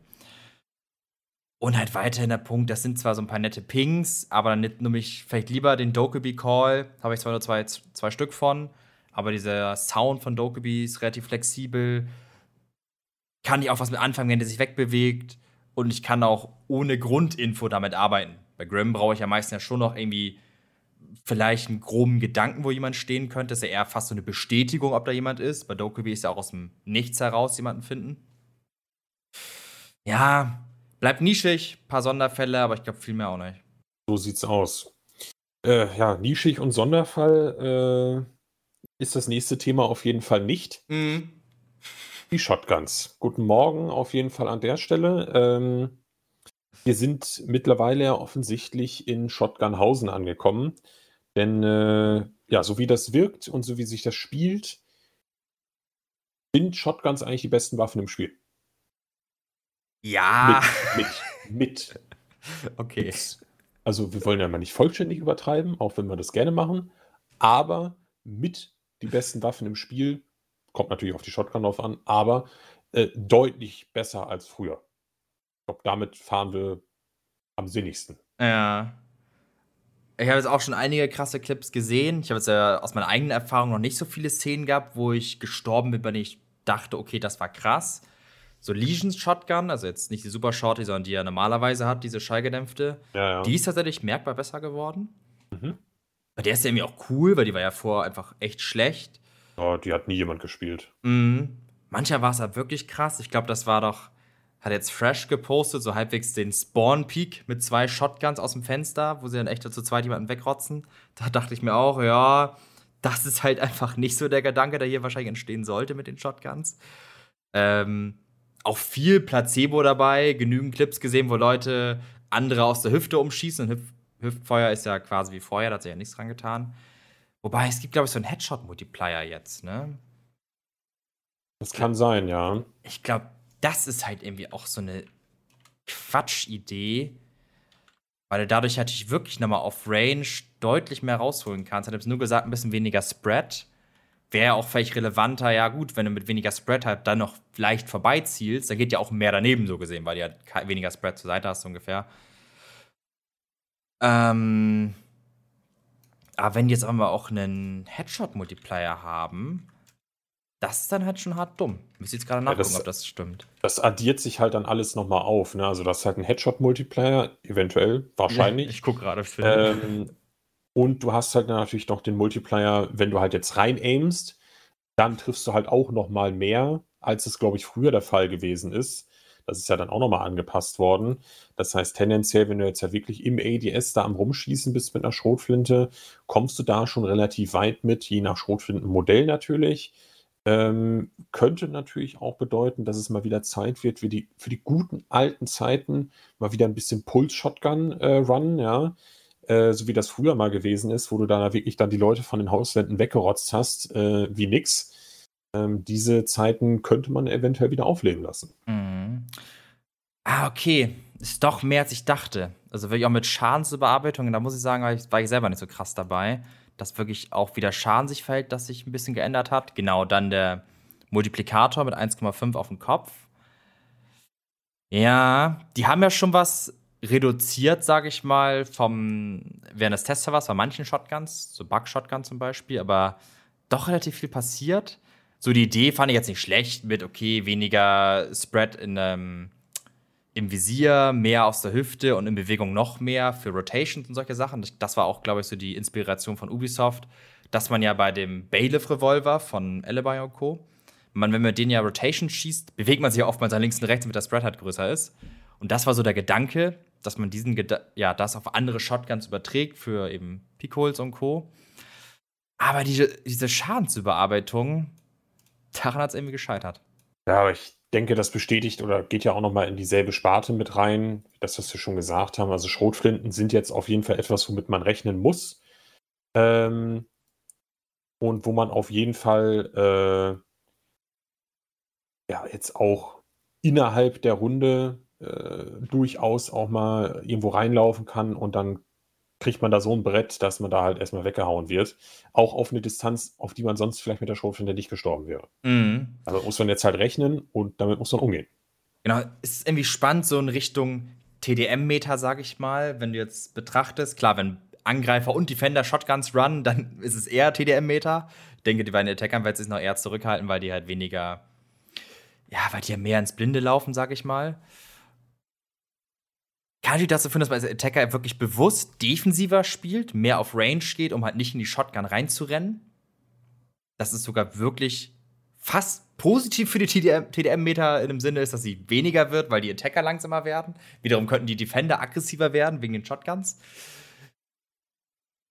Und halt weiterhin der Punkt, das sind zwar so ein paar nette Pings, aber dann nehme ich vielleicht lieber den Dokeby Call, habe ich zwar nur zwei, zwei Stück von, aber dieser Sound von Dokeby ist relativ flexibel. Kann ich auch was mit anfangen, wenn der sich wegbewegt. Und ich kann auch ohne Grundinfo damit arbeiten. Bei Grimm brauche ich ja meistens ja schon noch irgendwie vielleicht einen groben Gedanken, wo jemand stehen könnte. Das ist ja eher fast so eine Bestätigung, ob da jemand ist. Bei Dokeby ist ja auch aus dem Nichts heraus jemanden finden. Ja, Bleibt nischig, paar Sonderfälle, aber ich glaube viel mehr auch nicht. So sieht's aus. Äh, ja, nischig und Sonderfall äh, ist das nächste Thema auf jeden Fall nicht. Mhm. Die Shotguns. Guten Morgen auf jeden Fall an der Stelle. Ähm, wir sind mittlerweile offensichtlich in Shotgunhausen angekommen. Denn äh, ja, so wie das wirkt und so wie sich das spielt, sind Shotguns eigentlich die besten Waffen im Spiel. Ja. Mit. mit, [laughs] mit okay. Mit, also, wir wollen ja mal nicht vollständig übertreiben, auch wenn wir das gerne machen. Aber mit die besten Waffen im Spiel, kommt natürlich auf die Shotgun drauf an, aber äh, deutlich besser als früher. Ich glaube, damit fahren wir am sinnigsten. Ja. Ich habe jetzt auch schon einige krasse Clips gesehen. Ich habe jetzt ja aus meiner eigenen Erfahrung noch nicht so viele Szenen gehabt, wo ich gestorben bin, wenn ich dachte, okay, das war krass so Legions Shotgun, also jetzt nicht die Super Shorty, sondern die er normalerweise hat, diese schallgedämpfte, ja, ja. die ist tatsächlich merkbar besser geworden. Mhm. Der ist ja irgendwie auch cool, weil die war ja vorher einfach echt schlecht. Oh, die hat nie jemand gespielt. Mhm. Mancher war es halt wirklich krass. Ich glaube, das war doch, hat jetzt Fresh gepostet, so halbwegs den Spawn Peak mit zwei Shotguns aus dem Fenster, wo sie dann echt zu zweit jemanden wegrotzen. Da dachte ich mir auch, ja, das ist halt einfach nicht so der Gedanke, der hier wahrscheinlich entstehen sollte mit den Shotguns. Ähm, auch viel Placebo dabei, genügend Clips gesehen, wo Leute andere aus der Hüfte umschießen. Und Hüf Hüftfeuer ist ja quasi wie vorher, da hat sich ja nichts dran getan. Wobei, es gibt, glaube ich, so einen Headshot-Multiplier jetzt, ne? Das kann sein, ja. Ich glaube, das ist halt irgendwie auch so eine Quatschidee, weil dadurch hatte ich wirklich nochmal auf Range deutlich mehr rausholen kannst. Ich habe nur gesagt, ein bisschen weniger Spread wäre auch vielleicht relevanter, ja gut, wenn du mit weniger Spread halt dann noch leicht vorbeizielst, dann geht ja auch mehr daneben so gesehen, weil du ja weniger Spread zur Seite hast ungefähr. Ähm, aber wenn die jetzt aber auch einen Headshot-Multiplier haben, das ist dann halt schon hart dumm. Ich muss jetzt gerade nachgucken, ja, das, ob das stimmt. Das addiert sich halt dann alles nochmal auf. Ne? Also das ist halt ein Headshot-Multiplier, eventuell, wahrscheinlich. [laughs] Ich gucke gerade. Ähm, und du hast halt natürlich noch den Multiplier, wenn du halt jetzt rein aimst, dann triffst du halt auch noch mal mehr, als es, glaube ich, früher der Fall gewesen ist. Das ist ja dann auch noch mal angepasst worden. Das heißt, tendenziell, wenn du jetzt ja wirklich im ADS da am Rumschießen bist mit einer Schrotflinte, kommst du da schon relativ weit mit, je nach Schrotflintenmodell natürlich. Ähm, könnte natürlich auch bedeuten, dass es mal wieder Zeit wird für die, für die guten alten Zeiten, mal wieder ein bisschen Puls-Shotgun äh, ja äh, so wie das früher mal gewesen ist, wo du da wirklich dann die Leute von den Hauswänden weggerotzt hast, äh, wie nix. Ähm, diese Zeiten könnte man eventuell wieder aufleben lassen. Mhm. Ah, okay. Ist doch mehr, als ich dachte. Also wirklich auch mit Schadensüberarbeitung, da muss ich sagen, war ich selber nicht so krass dabei, dass wirklich auch wieder Schaden sich verhält, dass sich ein bisschen geändert hat. Genau, dann der Multiplikator mit 1,5 auf dem Kopf. Ja, die haben ja schon was reduziert, sage ich mal, vom während des Testservers bei manchen Shotguns, so Bug-Shotgun zum Beispiel, aber doch relativ viel passiert. So die Idee fand ich jetzt nicht schlecht mit, okay, weniger Spread in, ähm, im Visier, mehr aus der Hüfte und in Bewegung noch mehr für Rotations und solche Sachen. Das war auch, glaube ich, so die Inspiration von Ubisoft, dass man ja bei dem Bailiff-Revolver von Alibi und Co., man, wenn man den ja Rotation schießt, bewegt man sich ja oftmals nach links und rechts, damit der Spread halt größer ist. Und das war so der Gedanke, dass man diesen, ja, das auf andere Shotguns überträgt für eben Peakholes und Co. Aber diese, diese Schadensüberarbeitung, daran hat es irgendwie gescheitert. Ja, aber ich denke, das bestätigt oder geht ja auch noch mal in dieselbe Sparte mit rein, das, was wir schon gesagt haben. Also Schrotflinten sind jetzt auf jeden Fall etwas, womit man rechnen muss. Ähm, und wo man auf jeden Fall äh, ja jetzt auch innerhalb der Runde äh, durchaus auch mal irgendwo reinlaufen kann und dann kriegt man da so ein Brett, dass man da halt erstmal weggehauen wird. Auch auf eine Distanz, auf die man sonst vielleicht mit der Schrotflinte nicht gestorben wäre. Mhm. Also muss man jetzt halt rechnen und damit muss man umgehen. Genau, es ist irgendwie spannend, so in Richtung TDM-Meter, sag ich mal, wenn du jetzt betrachtest. Klar, wenn Angreifer und Defender Shotguns run, dann [laughs] ist es eher TDM-Meter. Ich denke, die beiden Attackern werden sich noch eher zurückhalten, weil die halt weniger, ja, weil die ja mehr ins Blinde laufen, sag ich mal kann natürlich dazu führen, dass man als Attacker wirklich bewusst defensiver spielt, mehr auf Range geht, um halt nicht in die Shotgun reinzurennen. Das ist sogar wirklich fast positiv für die TDM-Meter in dem Sinne ist, dass sie weniger wird, weil die Attacker langsamer werden. Wiederum könnten die Defender aggressiver werden wegen den Shotguns.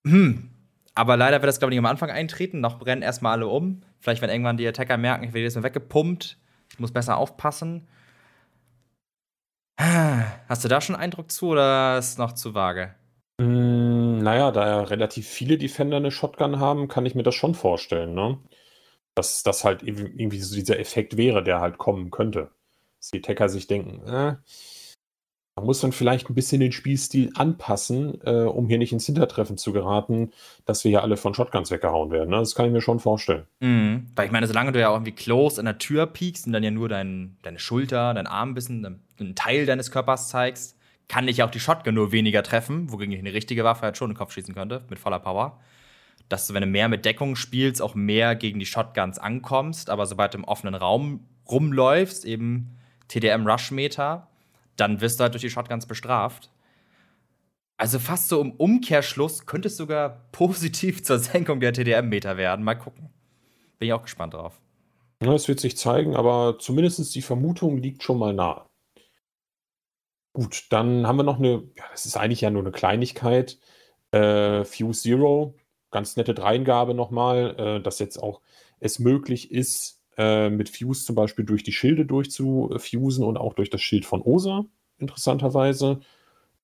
Hm. Aber leider wird das, glaube ich, nicht am Anfang eintreten. Noch brennen erstmal alle um. Vielleicht, wenn irgendwann die Attacker merken, ich werde jetzt mal weggepumpt, ich muss besser aufpassen. Hast du da schon Eindruck zu oder ist es noch zu vage? Mm, naja, da ja relativ viele Defender eine Shotgun haben, kann ich mir das schon vorstellen, ne? Dass das halt irgendwie so dieser Effekt wäre, der halt kommen könnte. Dass die Attacker sich denken, äh, man muss dann vielleicht ein bisschen den Spielstil anpassen, äh, um hier nicht ins Hintertreffen zu geraten, dass wir hier alle von Shotguns weggehauen werden. Ne? Das kann ich mir schon vorstellen. Mhm. Weil ich meine, solange du ja auch irgendwie close an der Tür piekst und dann ja nur dein, deine Schulter, dein Arm ein bisschen, einen Teil deines Körpers zeigst, kann dich auch die Shotgun nur weniger treffen, wogegen ich eine richtige Waffe halt schon in den Kopf schießen könnte, mit voller Power. Dass du, wenn du mehr mit Deckung spielst, auch mehr gegen die Shotguns ankommst, aber sobald du im offenen Raum rumläufst, eben TDM-Rush-Meter, dann wirst du halt durch die Shotguns bestraft. Also fast so im Umkehrschluss könnte es sogar [laughs] positiv zur Senkung der TDM-Meter werden. Mal gucken. Bin ich auch gespannt drauf. Ja, es wird sich zeigen, aber zumindest die Vermutung liegt schon mal nahe. Gut, dann haben wir noch eine, ja, das ist eigentlich ja nur eine Kleinigkeit. Äh, Fuse Zero, ganz nette Dreingabe nochmal, äh, dass jetzt auch es möglich ist, äh, mit Fuse zum Beispiel durch die Schilde durchzufusen und auch durch das Schild von Osa, interessanterweise.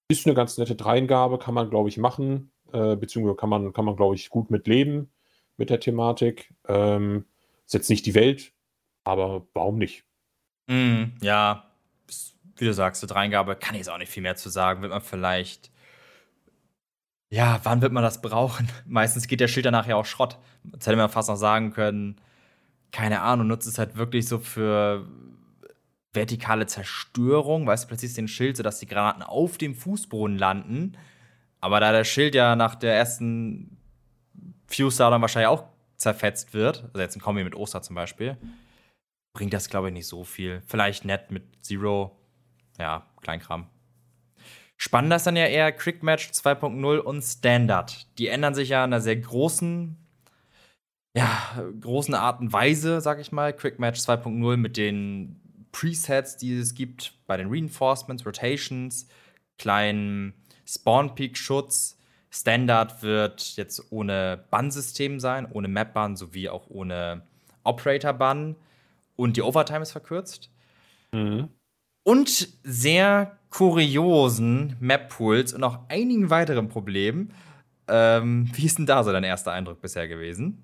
Ist eine ganz nette Dreingabe, kann man, glaube ich, machen, äh, beziehungsweise kann man, kann man, glaube ich, gut mit leben mit der Thematik. Ähm, ist jetzt nicht die Welt, aber warum nicht? Mm, ja, wie du sagst, eine Dreingabe kann ich jetzt auch nicht viel mehr zu sagen. Wird man vielleicht ja, wann wird man das brauchen? [laughs] Meistens geht der Schild danach ja auch Schrott. Jetzt hätte man fast noch sagen können, keine Ahnung, nutzt es halt wirklich so für vertikale Zerstörung, weißt du, plötzlich den Schild, sodass die Granaten auf dem Fußboden landen. Aber da der Schild ja nach der ersten Fuse dann wahrscheinlich auch zerfetzt wird, also jetzt ein Kombi mit Oster zum Beispiel, bringt das, glaube ich, nicht so viel. Vielleicht nett mit Zero, ja, Kleinkram. Spannender ist dann ja eher Quick Match 2.0 und Standard. Die ändern sich ja in einer sehr großen ja, großen Art und Weise, sag ich mal, Quick Match 2.0 mit den Presets, die es gibt, bei den Reinforcements, Rotations, kleinen Spawn-Peak-Schutz. Standard wird jetzt ohne Bann-System sein, ohne Map-Bann sowie auch ohne Operator-Bann. Und die Overtime ist verkürzt. Mhm. Und sehr kuriosen Map-Pools und auch einigen weiteren Problemen. Ähm, wie ist denn da so dein erster Eindruck bisher gewesen?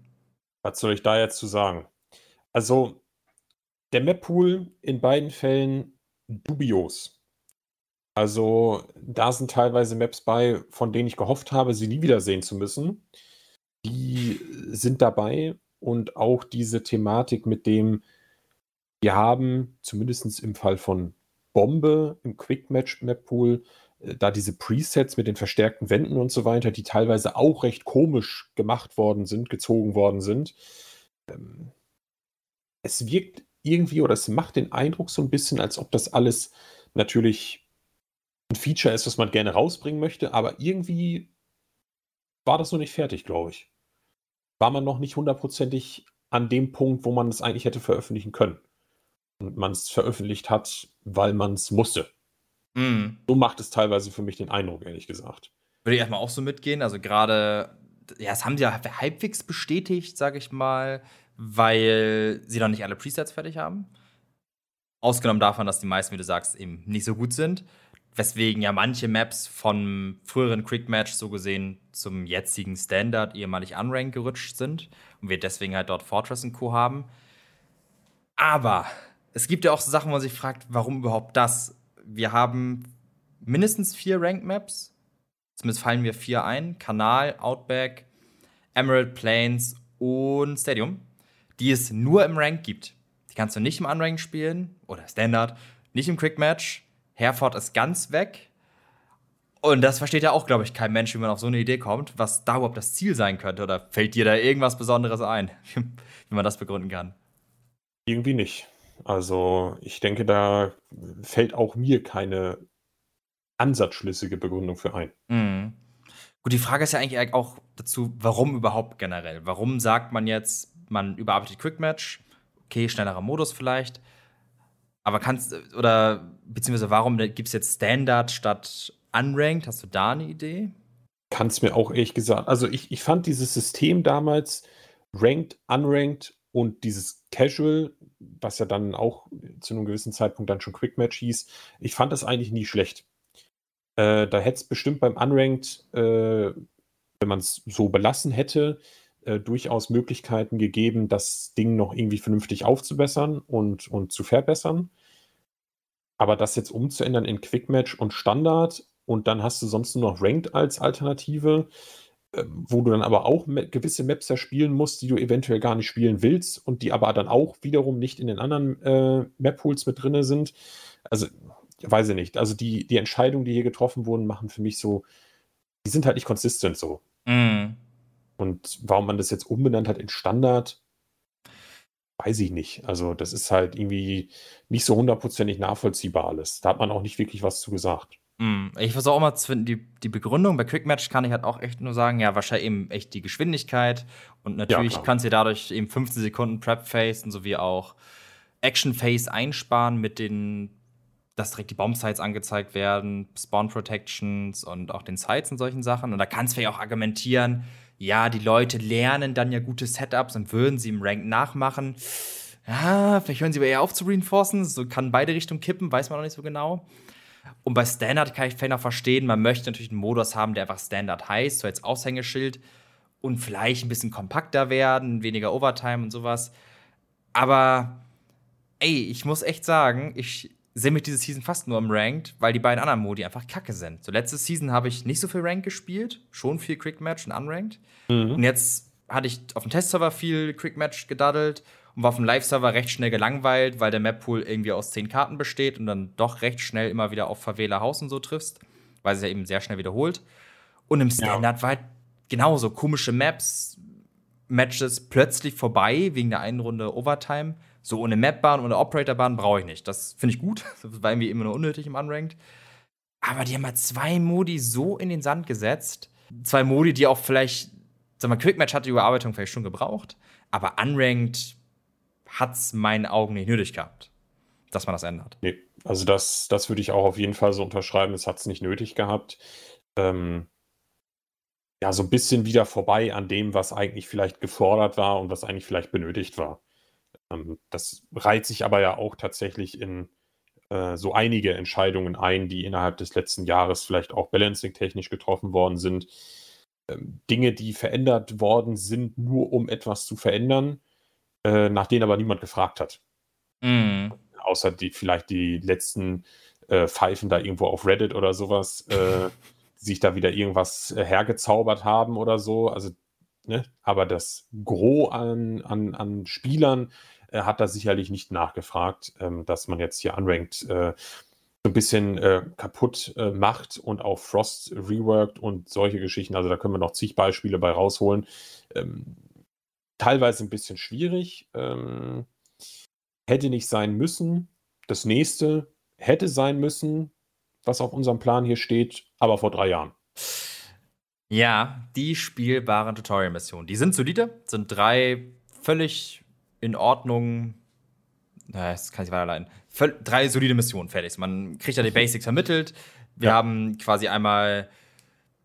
Was soll ich da jetzt zu sagen? Also, der Map-Pool in beiden Fällen dubios. Also, da sind teilweise Maps bei, von denen ich gehofft habe, sie nie wiedersehen zu müssen. Die sind dabei und auch diese Thematik mit dem, wir haben zumindest im Fall von Bombe im Quick Match Map Pool äh, da diese Presets mit den verstärkten Wänden und so weiter, die teilweise auch recht komisch gemacht worden sind, gezogen worden sind. Ähm, es wirkt irgendwie oder es macht den Eindruck so ein bisschen, als ob das alles natürlich ein Feature ist, was man gerne rausbringen möchte, aber irgendwie war das noch nicht fertig, glaube ich. War man noch nicht hundertprozentig an dem Punkt, wo man es eigentlich hätte veröffentlichen können. Und man es veröffentlicht hat, weil man es musste. Mm. So macht es teilweise für mich den Eindruck, ehrlich gesagt. Würde ich erstmal auch so mitgehen. Also gerade, ja, das haben sie ja halbwegs bestätigt, sage ich mal, weil sie noch nicht alle Presets fertig haben. Ausgenommen davon, dass die meisten, wie du sagst, eben nicht so gut sind. Weswegen ja manche Maps vom früheren Quick Match so gesehen zum jetzigen Standard ehemalig Unranked gerutscht sind und wir deswegen halt dort Fortress und Co. haben. Aber es gibt ja auch so Sachen, wo man sich fragt, warum überhaupt das? wir haben mindestens vier Ranked Maps. Zumindest fallen mir vier ein: Kanal, Outback, Emerald Plains und Stadium, die es nur im Rank gibt. Die kannst du nicht im Unranked spielen oder Standard, nicht im Quick Match. Herford ist ganz weg. Und das versteht ja auch, glaube ich, kein Mensch, wie man auf so eine Idee kommt, was da überhaupt das Ziel sein könnte. Oder fällt dir da irgendwas Besonderes ein, [laughs] wie man das begründen kann? Irgendwie nicht. Also ich denke, da fällt auch mir keine ansatzschlüssige Begründung für ein. Mhm. Gut, die Frage ist ja eigentlich auch dazu, warum überhaupt generell? Warum sagt man jetzt, man überarbeitet Quick Match? Okay, schnellerer Modus vielleicht. Aber kannst, oder beziehungsweise warum gibt es jetzt Standard statt Unranked? Hast du da eine Idee? Kannst mir auch ehrlich gesagt. Also ich, ich fand dieses System damals Ranked, Unranked und dieses Casual, was ja dann auch zu einem gewissen Zeitpunkt dann schon Quick Match hieß, ich fand das eigentlich nie schlecht. Äh, da hätte es bestimmt beim Unranked, äh, wenn man es so belassen hätte, äh, durchaus Möglichkeiten gegeben, das Ding noch irgendwie vernünftig aufzubessern und, und zu verbessern. Aber das jetzt umzuändern in Quick Match und Standard und dann hast du sonst nur noch Ranked als Alternative, wo du dann aber auch gewisse Maps ja spielen musst, die du eventuell gar nicht spielen willst und die aber dann auch wiederum nicht in den anderen äh, Map-Pools mit drin sind. Also, weiß ich nicht. Also die, die Entscheidungen, die hier getroffen wurden, machen für mich so, die sind halt nicht konsistent so. Mm. Und warum man das jetzt umbenannt hat in Standard, weiß ich nicht. Also das ist halt irgendwie nicht so hundertprozentig nachvollziehbar alles. Da hat man auch nicht wirklich was zu gesagt. Mm, ich versuche auch mal zu finden, die, die Begründung bei Quick Match kann ich halt auch echt nur sagen, ja, wahrscheinlich eben echt die Geschwindigkeit und natürlich ja, kannst du dadurch eben 15 Sekunden Prep Phase und sowie auch Action Phase einsparen mit den, dass direkt die Bomb Sites angezeigt werden, Spawn Protections und auch den Sites und solchen Sachen. Und da kannst du ja auch argumentieren, ja, die Leute lernen dann ja gute Setups und würden sie im Rank nachmachen. Ja, vielleicht hören sie aber eher auf zu reinforcen. So kann beide Richtungen kippen, weiß man noch nicht so genau. Und bei Standard kann ich vielleicht noch verstehen, man möchte natürlich einen Modus haben, der einfach Standard heißt, so als Aushängeschild und vielleicht ein bisschen kompakter werden, weniger Overtime und sowas. Aber ey, ich muss echt sagen, ich sehe mich diese Season fast nur im Ranked, weil die beiden anderen Modi einfach kacke sind. So letzte Season habe ich nicht so viel Rank gespielt, schon viel Quick Match und Unranked. Mhm. Und jetzt hatte ich auf dem Testserver viel Quick Match gedaddelt und war auf dem Live-Server recht schnell gelangweilt, weil der Map-Pool irgendwie aus zehn Karten besteht und dann doch recht schnell immer wieder auf Favela Haus und so triffst, weil es ja eben sehr schnell wiederholt. Und im Standard ja. war halt genauso komische Maps, Matches plötzlich vorbei wegen der einen Runde Overtime. So ohne Mapbahn oder Operatorbahn brauche ich nicht. Das finde ich gut. [laughs] Das war irgendwie immer nur unnötig im Unranked. Aber die haben halt zwei Modi so in den Sand gesetzt. Zwei Modi, die auch vielleicht, sag mal, Quickmatch hat die Überarbeitung vielleicht schon gebraucht. Aber Unranked hat es meinen Augen nicht nötig gehabt, dass man das ändert. Nee, also das, das würde ich auch auf jeden Fall so unterschreiben. Es hat es nicht nötig gehabt. Ähm, ja, so ein bisschen wieder vorbei an dem, was eigentlich vielleicht gefordert war und was eigentlich vielleicht benötigt war. Ähm, das reiht sich aber ja auch tatsächlich in äh, so einige Entscheidungen ein, die innerhalb des letzten Jahres vielleicht auch balancing-technisch getroffen worden sind. Ähm, Dinge, die verändert worden sind, nur um etwas zu verändern äh, nach denen aber niemand gefragt hat. Mm. Außer die vielleicht die letzten äh, Pfeifen da irgendwo auf Reddit oder sowas, äh, [laughs] sich da wieder irgendwas hergezaubert haben oder so. Also, ne? Aber das Gros an, an, an Spielern äh, hat da sicherlich nicht nachgefragt, ähm, dass man jetzt hier unranked äh, so ein bisschen äh, kaputt äh, macht und auch Frost reworked und solche Geschichten. Also da können wir noch zig Beispiele bei rausholen. Ähm, teilweise ein bisschen schwierig. Ähm, hätte nicht sein müssen. Das nächste hätte sein müssen, was auf unserem Plan hier steht, aber vor drei Jahren. Ja, die spielbaren Tutorial-Missionen. Die sind solide, sind drei völlig in Ordnung. Das kann ich weiterleiten. Völ drei solide Missionen fertig. Man kriegt ja die Basics vermittelt. Wir ja. haben quasi einmal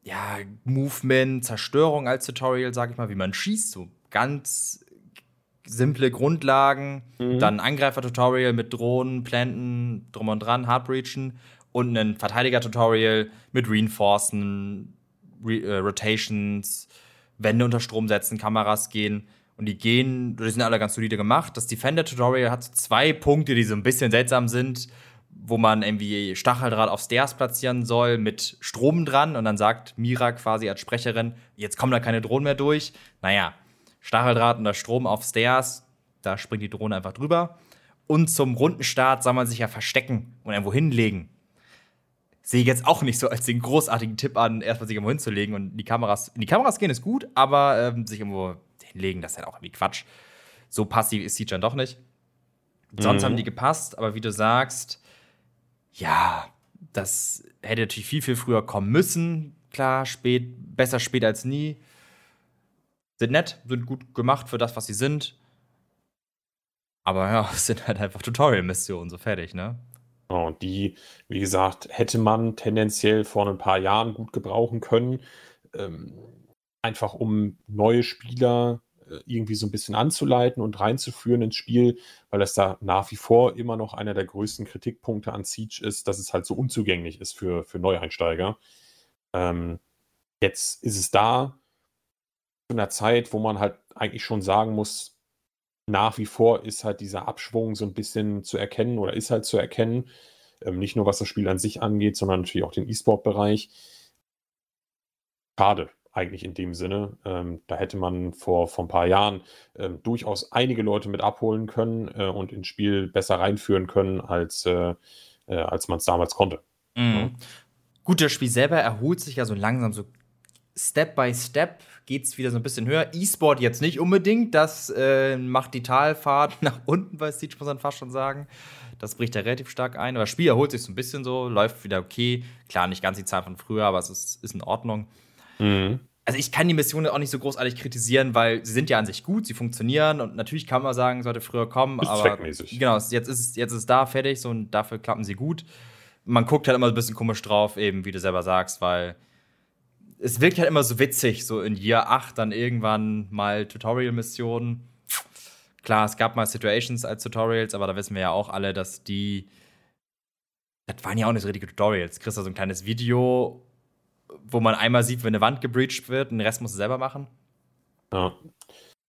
ja, Movement, Zerstörung als Tutorial, sag ich mal, wie man schießt, so ganz simple Grundlagen, mhm. dann Angreifer-Tutorial mit Drohnen, Planten, drum und dran, Hardbreachen und ein Verteidiger-Tutorial mit Reinforcen, Re äh, Rotations, Wände unter Strom setzen, Kameras gehen. Und die gehen, die sind alle ganz solide gemacht. Das Defender-Tutorial hat zwei Punkte, die so ein bisschen seltsam sind, wo man irgendwie Stacheldraht auf Stairs platzieren soll mit Strom dran. Und dann sagt Mira quasi als Sprecherin, jetzt kommen da keine Drohnen mehr durch. Naja, Stacheldraht und der Strom auf Stairs, da springt die Drohne einfach drüber. Und zum runden Start soll man sich ja verstecken und irgendwo hinlegen. Sehe ich jetzt auch nicht so als den großartigen Tipp an, erstmal sich irgendwo hinzulegen und die Kameras. In die Kameras gehen ist gut, aber ähm, sich irgendwo hinlegen, das ist halt auch irgendwie Quatsch. So passiv ist Siege dann doch nicht. Sonst mhm. haben die gepasst, aber wie du sagst, ja, das hätte natürlich viel, viel früher kommen müssen. Klar, spät, besser spät als nie sind nett, sind gut gemacht für das, was sie sind. Aber ja, [laughs] es sind halt einfach Tutorial-Missionen, so fertig, ne? Und die, wie gesagt, hätte man tendenziell vor ein paar Jahren gut gebrauchen können. Ähm, einfach um neue Spieler äh, irgendwie so ein bisschen anzuleiten und reinzuführen ins Spiel, weil das da nach wie vor immer noch einer der größten Kritikpunkte an Siege ist, dass es halt so unzugänglich ist für, für Neueinsteiger. Ähm, jetzt ist es da, in einer Zeit, wo man halt eigentlich schon sagen muss, nach wie vor ist halt dieser Abschwung so ein bisschen zu erkennen oder ist halt zu erkennen. Ähm, nicht nur was das Spiel an sich angeht, sondern natürlich auch den E-Sport-Bereich. Schade eigentlich in dem Sinne. Ähm, da hätte man vor, vor ein paar Jahren ähm, durchaus einige Leute mit abholen können äh, und ins Spiel besser reinführen können, als, äh, äh, als man es damals konnte. Mhm. Ja. Gut, das Spiel selber erholt sich ja so langsam so Step by Step geht es wieder so ein bisschen höher. E-Sport jetzt nicht unbedingt. Das äh, macht die Talfahrt [laughs] nach unten bei Siege, muss man fast schon sagen. Das bricht ja relativ stark ein. Aber das Spiel erholt sich so ein bisschen so, läuft wieder okay. Klar, nicht ganz die Zahl von früher, aber es ist, ist in Ordnung. Mhm. Also ich kann die Missionen auch nicht so großartig kritisieren, weil sie sind ja an sich gut, sie funktionieren und natürlich kann man sagen, sollte früher kommen, ist aber zweckmäßig. genau, jetzt ist es jetzt ist da fertig so und dafür klappen sie gut. Man guckt halt immer so ein bisschen komisch drauf, eben wie du selber sagst, weil es wirkt halt immer so witzig, so in Jahr 8 dann irgendwann mal Tutorial-Missionen. Klar, es gab mal Situations als Tutorials, aber da wissen wir ja auch alle, dass die. Das waren ja auch nicht so richtige Tutorials. Kriegst da so ein kleines Video, wo man einmal sieht, wenn eine Wand gebreached wird und den Rest musst du selber machen. Ja.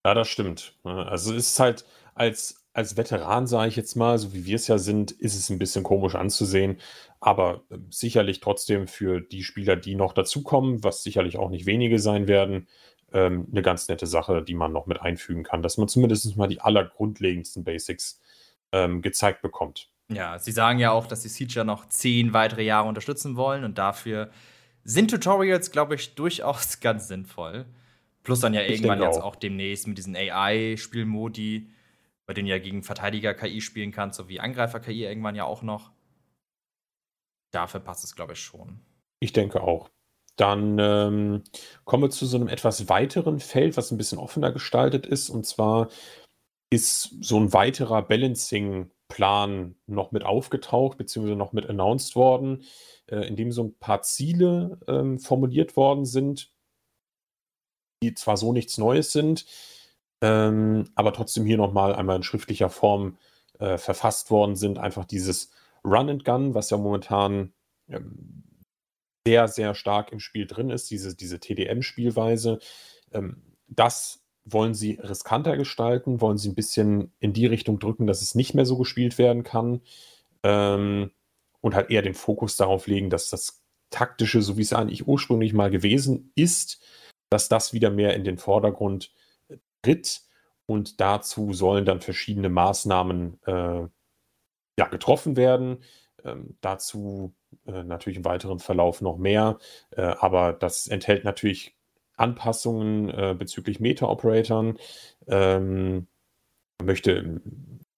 Ja, das stimmt. Also es ist halt als als Veteran, sage ich jetzt mal, so wie wir es ja sind, ist es ein bisschen komisch anzusehen. Aber äh, sicherlich trotzdem für die Spieler, die noch dazukommen, was sicherlich auch nicht wenige sein werden, ähm, eine ganz nette Sache, die man noch mit einfügen kann, dass man zumindest mal die allergrundlegendsten Basics ähm, gezeigt bekommt. Ja, sie sagen ja auch, dass sie ja noch zehn weitere Jahre unterstützen wollen und dafür sind Tutorials, glaube ich, [laughs] durchaus ganz sinnvoll. Plus dann ja irgendwann jetzt auch. auch demnächst mit diesen AI-Spielmodi bei denen ja gegen Verteidiger KI spielen kannst, sowie Angreifer KI irgendwann ja auch noch. Dafür passt es, glaube ich, schon. Ich denke auch. Dann ähm, kommen wir zu so einem etwas weiteren Feld, was ein bisschen offener gestaltet ist. Und zwar ist so ein weiterer Balancing-Plan noch mit aufgetaucht, beziehungsweise noch mit announced worden, äh, in dem so ein paar Ziele ähm, formuliert worden sind, die zwar so nichts Neues sind, ähm, aber trotzdem hier nochmal einmal in schriftlicher Form äh, verfasst worden sind. Einfach dieses Run and Gun, was ja momentan ähm, sehr, sehr stark im Spiel drin ist, diese, diese TDM-Spielweise. Ähm, das wollen sie riskanter gestalten, wollen sie ein bisschen in die Richtung drücken, dass es nicht mehr so gespielt werden kann. Ähm, und halt eher den Fokus darauf legen, dass das Taktische, so wie es eigentlich ursprünglich mal gewesen ist, dass das wieder mehr in den Vordergrund tritt. Und dazu sollen dann verschiedene Maßnahmen äh, ja, getroffen werden. Ähm, dazu äh, natürlich im weiteren Verlauf noch mehr, äh, aber das enthält natürlich Anpassungen äh, bezüglich Meta-Operatoren. Ähm, möchte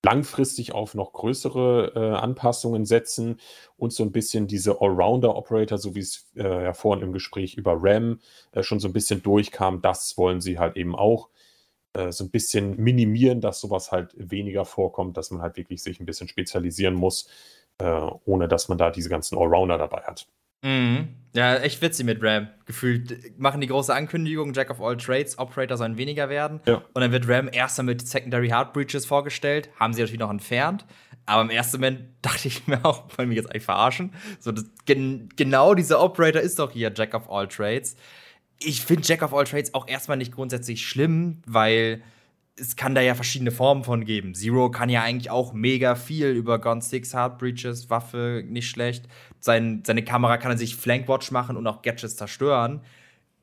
langfristig auf noch größere äh, Anpassungen setzen und so ein bisschen diese Allrounder-Operator, so wie es äh, ja vorhin im Gespräch über RAM äh, schon so ein bisschen durchkam, das wollen sie halt eben auch äh, so ein bisschen minimieren, dass sowas halt weniger vorkommt, dass man halt wirklich sich ein bisschen spezialisieren muss, äh, ohne dass man da diese ganzen Allrounder dabei hat. Mhm. Ja, echt witzig mit Ram. Gefühlt machen die große Ankündigung, Jack of all Trades, Operator sollen weniger werden. Ja. Und dann wird Ram erst mit Secondary Heart Breaches vorgestellt. Haben sie natürlich noch entfernt. Aber im ersten Moment [laughs] dachte ich mir auch, wollen wir jetzt eigentlich verarschen? So, das, gen, genau dieser Operator ist doch hier Jack of all Trades. Ich finde Jack of all Trades auch erstmal nicht grundsätzlich schlimm, weil es kann da ja verschiedene Formen von geben. Zero kann ja eigentlich auch mega viel über Gone 6, Hard Breaches, Waffe, nicht schlecht. Sein, seine Kamera kann er sich Flankwatch machen und auch Gadgets zerstören.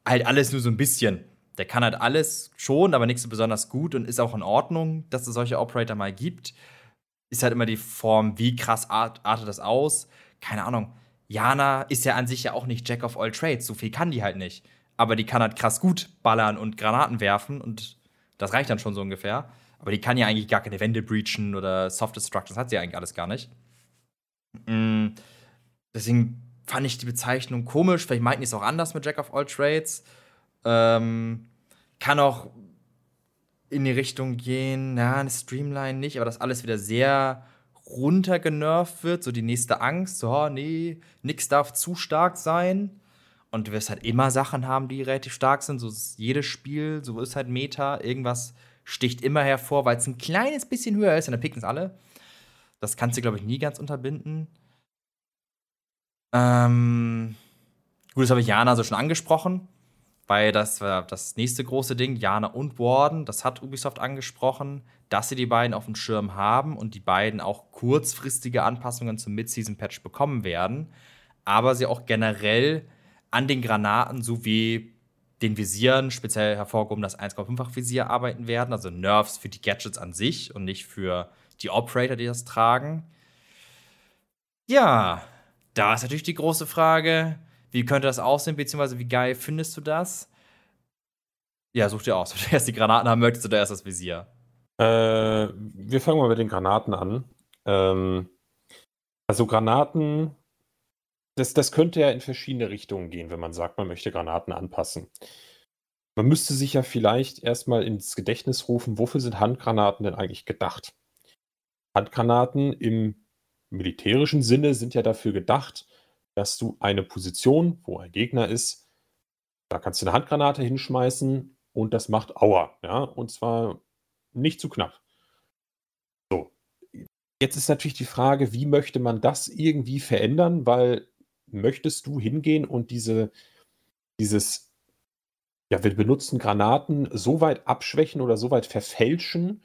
Halt alles nur so ein bisschen. Der kann halt alles schon, aber nicht so besonders gut und ist auch in Ordnung, dass es solche Operator mal gibt. Ist halt immer die Form, wie krass art, artet das aus. Keine Ahnung. Jana ist ja an sich ja auch nicht Jack of all Trades. So viel kann die halt nicht. Aber die kann halt krass gut ballern und Granaten werfen und das reicht dann schon so ungefähr. Aber die kann ja eigentlich gar keine Wände breachen oder Soft Destruct. Das hat sie eigentlich alles gar nicht. Mm, deswegen fand ich die Bezeichnung komisch. Vielleicht meinten die es auch anders mit Jack of All Trades. Ähm, kann auch in die Richtung gehen, na, eine Streamline nicht, aber dass alles wieder sehr runtergenervt wird, so die nächste Angst, so, oh, nee, nix darf zu stark sein. Und du wirst halt immer Sachen haben, die relativ stark sind. So ist jedes Spiel, so ist halt Meta. Irgendwas sticht immer hervor, weil es ein kleines bisschen höher ist und dann picken es alle. Das kannst du, glaube ich, nie ganz unterbinden. Ähm, gut, das habe ich Jana so schon angesprochen, weil das war das nächste große Ding. Jana und Warden, das hat Ubisoft angesprochen, dass sie die beiden auf dem Schirm haben und die beiden auch kurzfristige Anpassungen zum Mid-Season-Patch bekommen werden. Aber sie auch generell an den Granaten sowie den Visieren, speziell hervorgehoben das 1,5-fach Visier, arbeiten werden. Also Nerfs für die Gadgets an sich und nicht für die Operator, die das tragen. Ja, da ist natürlich die große Frage, wie könnte das aussehen, beziehungsweise wie geil findest du das? Ja, such dir aus. [laughs] Wenn du erst die Granaten haben möchtest oder erst das Visier. Äh, wir fangen mal mit den Granaten an. Ähm, also Granaten das, das könnte ja in verschiedene Richtungen gehen, wenn man sagt, man möchte Granaten anpassen. Man müsste sich ja vielleicht erstmal ins Gedächtnis rufen, wofür sind Handgranaten denn eigentlich gedacht? Handgranaten im militärischen Sinne sind ja dafür gedacht, dass du eine Position, wo ein Gegner ist, da kannst du eine Handgranate hinschmeißen und das macht Aua, ja, und zwar nicht zu knapp. So. Jetzt ist natürlich die Frage, wie möchte man das irgendwie verändern, weil möchtest du hingehen und diese, dieses, ja, wir benutzen Granaten so weit abschwächen oder so weit verfälschen,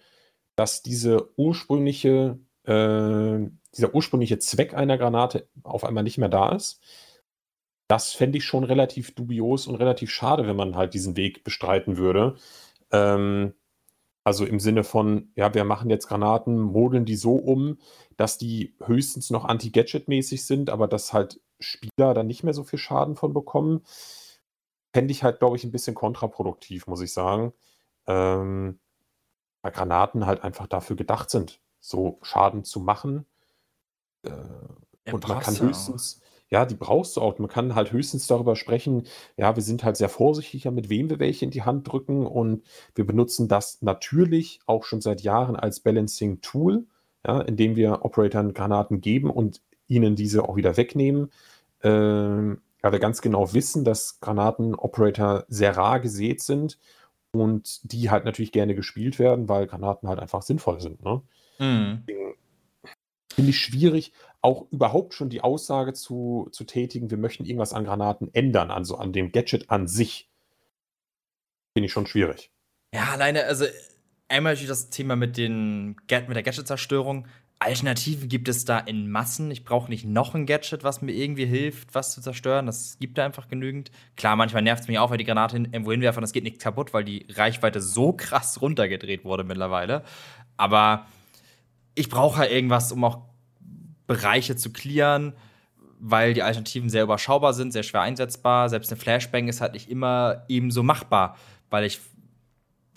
dass diese ursprüngliche, äh, dieser ursprüngliche Zweck einer Granate auf einmal nicht mehr da ist. Das fände ich schon relativ dubios und relativ schade, wenn man halt diesen Weg bestreiten würde. Ähm, also im Sinne von, ja, wir machen jetzt Granaten, modeln die so um, dass die höchstens noch anti-Gadget-mäßig sind, aber dass halt Spieler dann nicht mehr so viel Schaden von bekommen, fände ich halt, glaube ich, ein bisschen kontraproduktiv, muss ich sagen. Ähm, weil Granaten halt einfach dafür gedacht sind, so Schaden zu machen. Äh, ja, und man kann höchstens, ja, die brauchst du auch. Man kann halt höchstens darüber sprechen, ja, wir sind halt sehr vorsichtiger, mit wem wir welche in die Hand drücken und wir benutzen das natürlich auch schon seit Jahren als Balancing-Tool, ja, indem wir Operatoren Granaten geben und ihnen diese auch wieder wegnehmen. Ähm, weil wir ganz genau wissen, dass Granaten-Operator sehr rar gesät sind und die halt natürlich gerne gespielt werden, weil Granaten halt einfach sinnvoll sind. Ne? Mhm. Finde ich schwierig, auch überhaupt schon die Aussage zu, zu tätigen, wir möchten irgendwas an Granaten ändern, also an dem Gadget an sich. Finde ich schon schwierig. Ja, alleine, also einmal das Thema mit, den, mit der Gadget-Zerstörung. Alternativen gibt es da in Massen. Ich brauche nicht noch ein Gadget, was mir irgendwie hilft, was zu zerstören. Das gibt da einfach genügend. Klar, manchmal nervt es mich auch, weil die Granate irgendwo hinwerfen, das geht nicht kaputt, weil die Reichweite so [laughs] krass runtergedreht wurde mittlerweile. Aber ich brauche halt irgendwas, um auch Bereiche zu clearen, weil die Alternativen sehr überschaubar sind, sehr schwer einsetzbar. Selbst eine Flashbang ist halt nicht immer ebenso machbar, weil ich,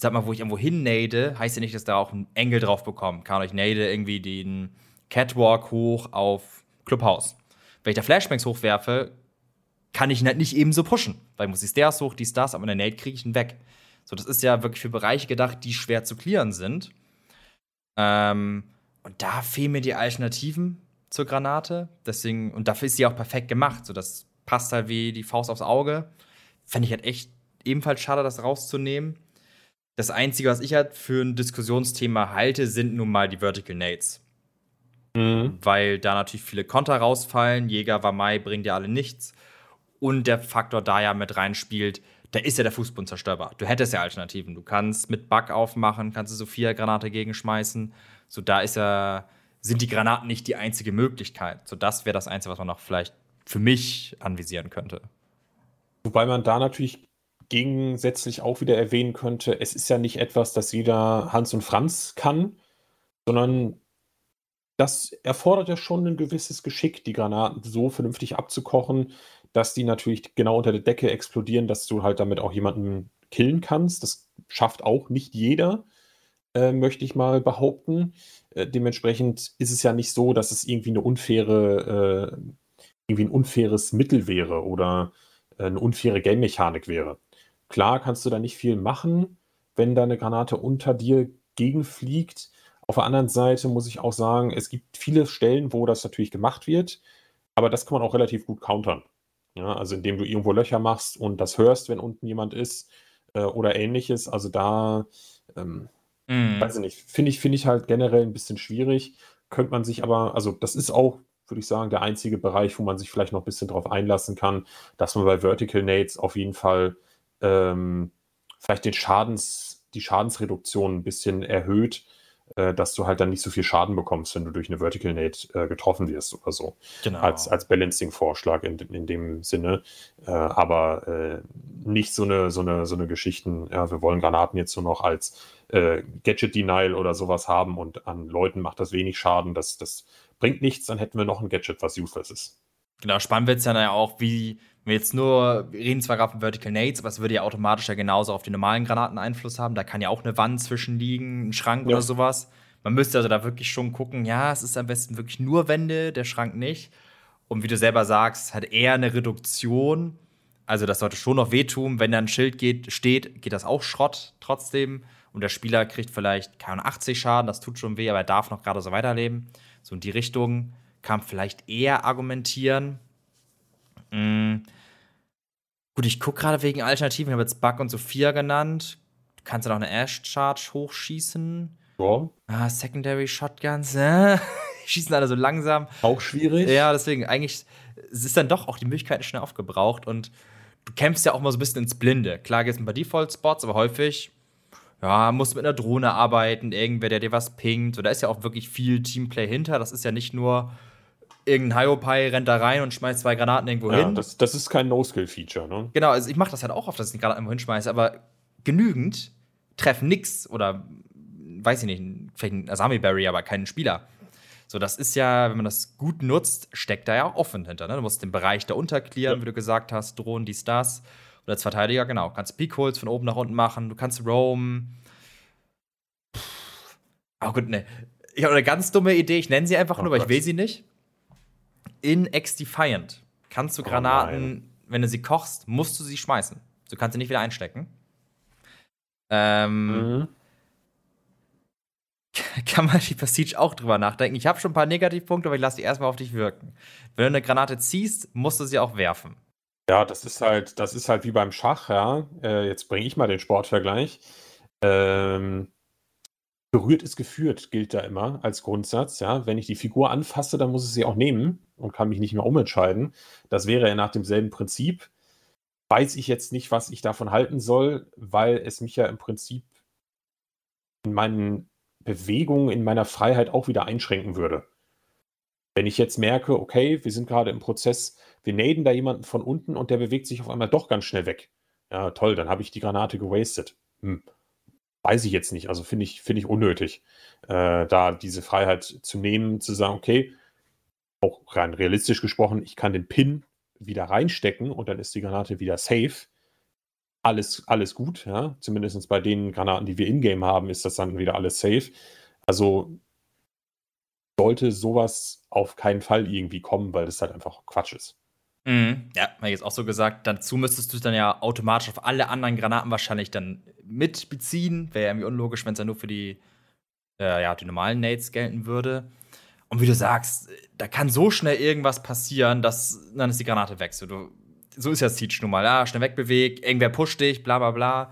sag mal, wo ich irgendwo hinnade, heißt ja nicht, dass da auch ein Engel drauf bekommt. Kann ich nade irgendwie den Catwalk hoch auf Clubhouse. Wenn ich da Flashbangs hochwerfe, kann ich ihn halt nicht ebenso pushen, weil ich muss die Stairs hoch, die Stars, aber in der Nade kriege ich ihn weg. So, das ist ja wirklich für Bereiche gedacht, die schwer zu clearen sind. Ähm, und da fehlen mir die Alternativen zur Granate. Deswegen, und dafür ist sie auch perfekt gemacht. So, das passt halt wie die Faust aufs Auge. Fände ich halt echt ebenfalls schade, das rauszunehmen. Das Einzige, was ich halt für ein Diskussionsthema halte, sind nun mal die Vertical Nades. Mhm. Weil da natürlich viele Konter rausfallen. Jäger, Wamai bringt ja alle nichts. Und der Faktor da ja mit reinspielt, da ist ja der Fußboden zerstörbar. Du hättest ja Alternativen. Du kannst mit Bug aufmachen, kannst du Sophia-Granate gegenschmeißen. So, da ist ja, sind die Granaten nicht die einzige Möglichkeit. So, das wäre das Einzige, was man noch vielleicht für mich anvisieren könnte. Wobei man da natürlich gegensätzlich auch wieder erwähnen könnte, es ist ja nicht etwas, das jeder Hans und Franz kann, sondern das erfordert ja schon ein gewisses Geschick, die Granaten so vernünftig abzukochen, dass die natürlich genau unter der Decke explodieren, dass du halt damit auch jemanden killen kannst. Das schafft auch nicht jeder, äh, möchte ich mal behaupten. Äh, dementsprechend ist es ja nicht so, dass es irgendwie eine unfaire, äh, irgendwie ein unfaires Mittel wäre oder äh, eine unfaire Game-Mechanik wäre. Klar kannst du da nicht viel machen, wenn da eine Granate unter dir gegenfliegt. Auf der anderen Seite muss ich auch sagen, es gibt viele Stellen, wo das natürlich gemacht wird, aber das kann man auch relativ gut countern. Ja, also indem du irgendwo Löcher machst und das hörst, wenn unten jemand ist äh, oder ähnliches. Also da, ähm, mm. weiß ich nicht, finde ich, finde ich halt generell ein bisschen schwierig. Könnte man sich aber, also das ist auch, würde ich sagen, der einzige Bereich, wo man sich vielleicht noch ein bisschen drauf einlassen kann, dass man bei Vertical Nades auf jeden Fall ähm, vielleicht den Schadens, die Schadensreduktion ein bisschen erhöht äh, dass du halt dann nicht so viel Schaden bekommst, wenn du durch eine Vertical Nade äh, getroffen wirst oder so. Genau. Als, als Balancing-Vorschlag in, in dem Sinne. Äh, aber äh, nicht so eine, so eine, so eine Geschichten, ja, wir wollen Granaten jetzt nur noch als äh, Gadget-Denial oder sowas haben und an Leuten macht das wenig Schaden. Das, das bringt nichts, dann hätten wir noch ein Gadget, was useless ist. Genau, spannend wird es ja auch, wie wir jetzt nur, wir reden zwar gerade von Vertical Nades, aber es würde ja automatisch ja genauso auf die normalen Granaten Einfluss haben. Da kann ja auch eine Wand zwischenliegen, ein Schrank ja. oder sowas. Man müsste also da wirklich schon gucken, ja, es ist am besten wirklich nur Wände, der Schrank nicht. Und wie du selber sagst, hat eher eine Reduktion. Also das sollte schon noch wehtun. Wenn da ein Schild geht, steht, geht das auch Schrott trotzdem. Und der Spieler kriegt vielleicht keine 80 Schaden, das tut schon weh, aber er darf noch gerade so weiterleben. So in die Richtung kann vielleicht eher argumentieren. Mhm. Gut, ich gucke gerade wegen Alternativen. Ich habe jetzt Bug und Sophia genannt. Du kannst ja noch eine Ash-Charge hochschießen. Ja. Ah, Secondary Shotguns, [laughs] äh? schießen alle so langsam. Auch schwierig. Ja, deswegen eigentlich es ist dann doch auch die Möglichkeit schnell aufgebraucht und du kämpfst ja auch mal so ein bisschen ins Blinde. Klar geht es ein paar Default-Spots, aber häufig ja, musst du mit einer Drohne arbeiten, irgendwer, der dir was pingt. So, da ist ja auch wirklich viel Teamplay hinter. Das ist ja nicht nur irgendein Hyopai rennt da rein und schmeißt zwei Granaten irgendwo ja, hin. Das, das ist kein No-Skill-Feature, ne? Genau, also ich mache das halt auch oft, dass ich die Granaten irgendwo hinschmeiße, aber genügend treffen nix oder weiß ich nicht, vielleicht ein Asami Berry, aber keinen Spieler. So, das ist ja, wenn man das gut nutzt, steckt da ja auch offen hinter. Ne? Du musst den Bereich da clearen, ja. wie du gesagt hast, Drohnen, dies, das. Oder als Verteidiger, genau. Du kannst Peakholes von oben nach unten machen, du kannst roam. Oh gut, ne. Ich habe eine ganz dumme Idee, ich nenne sie einfach oh nur, weil ich will sie nicht in X-Defiant kannst du oh Granaten, oh wenn du sie kochst, musst du sie schmeißen. Du kannst sie nicht wieder einstecken. Ähm, mhm. [laughs] Kann man die Passage auch drüber nachdenken. Ich habe schon ein paar Negativpunkte, aber ich lasse die erstmal auf dich wirken. Wenn du eine Granate ziehst, musst du sie auch werfen. Ja, das ist halt, das ist halt wie beim Schach, ja. Äh, jetzt bringe ich mal den Sportvergleich. Ähm, berührt ist geführt, gilt da immer als Grundsatz. Ja, wenn ich die Figur anfasse, dann muss ich sie auch nehmen und kann mich nicht mehr umentscheiden. Das wäre ja nach demselben Prinzip. Weiß ich jetzt nicht, was ich davon halten soll, weil es mich ja im Prinzip in meinen Bewegungen, in meiner Freiheit auch wieder einschränken würde. Wenn ich jetzt merke, okay, wir sind gerade im Prozess, wir naden da jemanden von unten und der bewegt sich auf einmal doch ganz schnell weg. Ja, toll, dann habe ich die Granate gewastet. Hm weiß ich jetzt nicht. Also finde ich, finde ich unnötig, äh, da diese Freiheit zu nehmen, zu sagen, okay, auch rein realistisch gesprochen, ich kann den Pin wieder reinstecken und dann ist die Granate wieder safe. Alles, alles gut, ja. Zumindest bei den Granaten, die wir in-game haben, ist das dann wieder alles safe. Also sollte sowas auf keinen Fall irgendwie kommen, weil das halt einfach Quatsch ist. Mhm. Ja, habe ich jetzt auch so gesagt. Dazu müsstest du dann ja automatisch auf alle anderen Granaten wahrscheinlich dann mitbeziehen. Wäre ja irgendwie unlogisch, wenn es ja nur für die, äh, ja, die normalen Nades gelten würde. Und wie du sagst, da kann so schnell irgendwas passieren, dass dann ist die Granate weg. So, du, so ist ja Siege nun mal. Ja, schnell wegbewegt, irgendwer pusht dich, bla bla bla.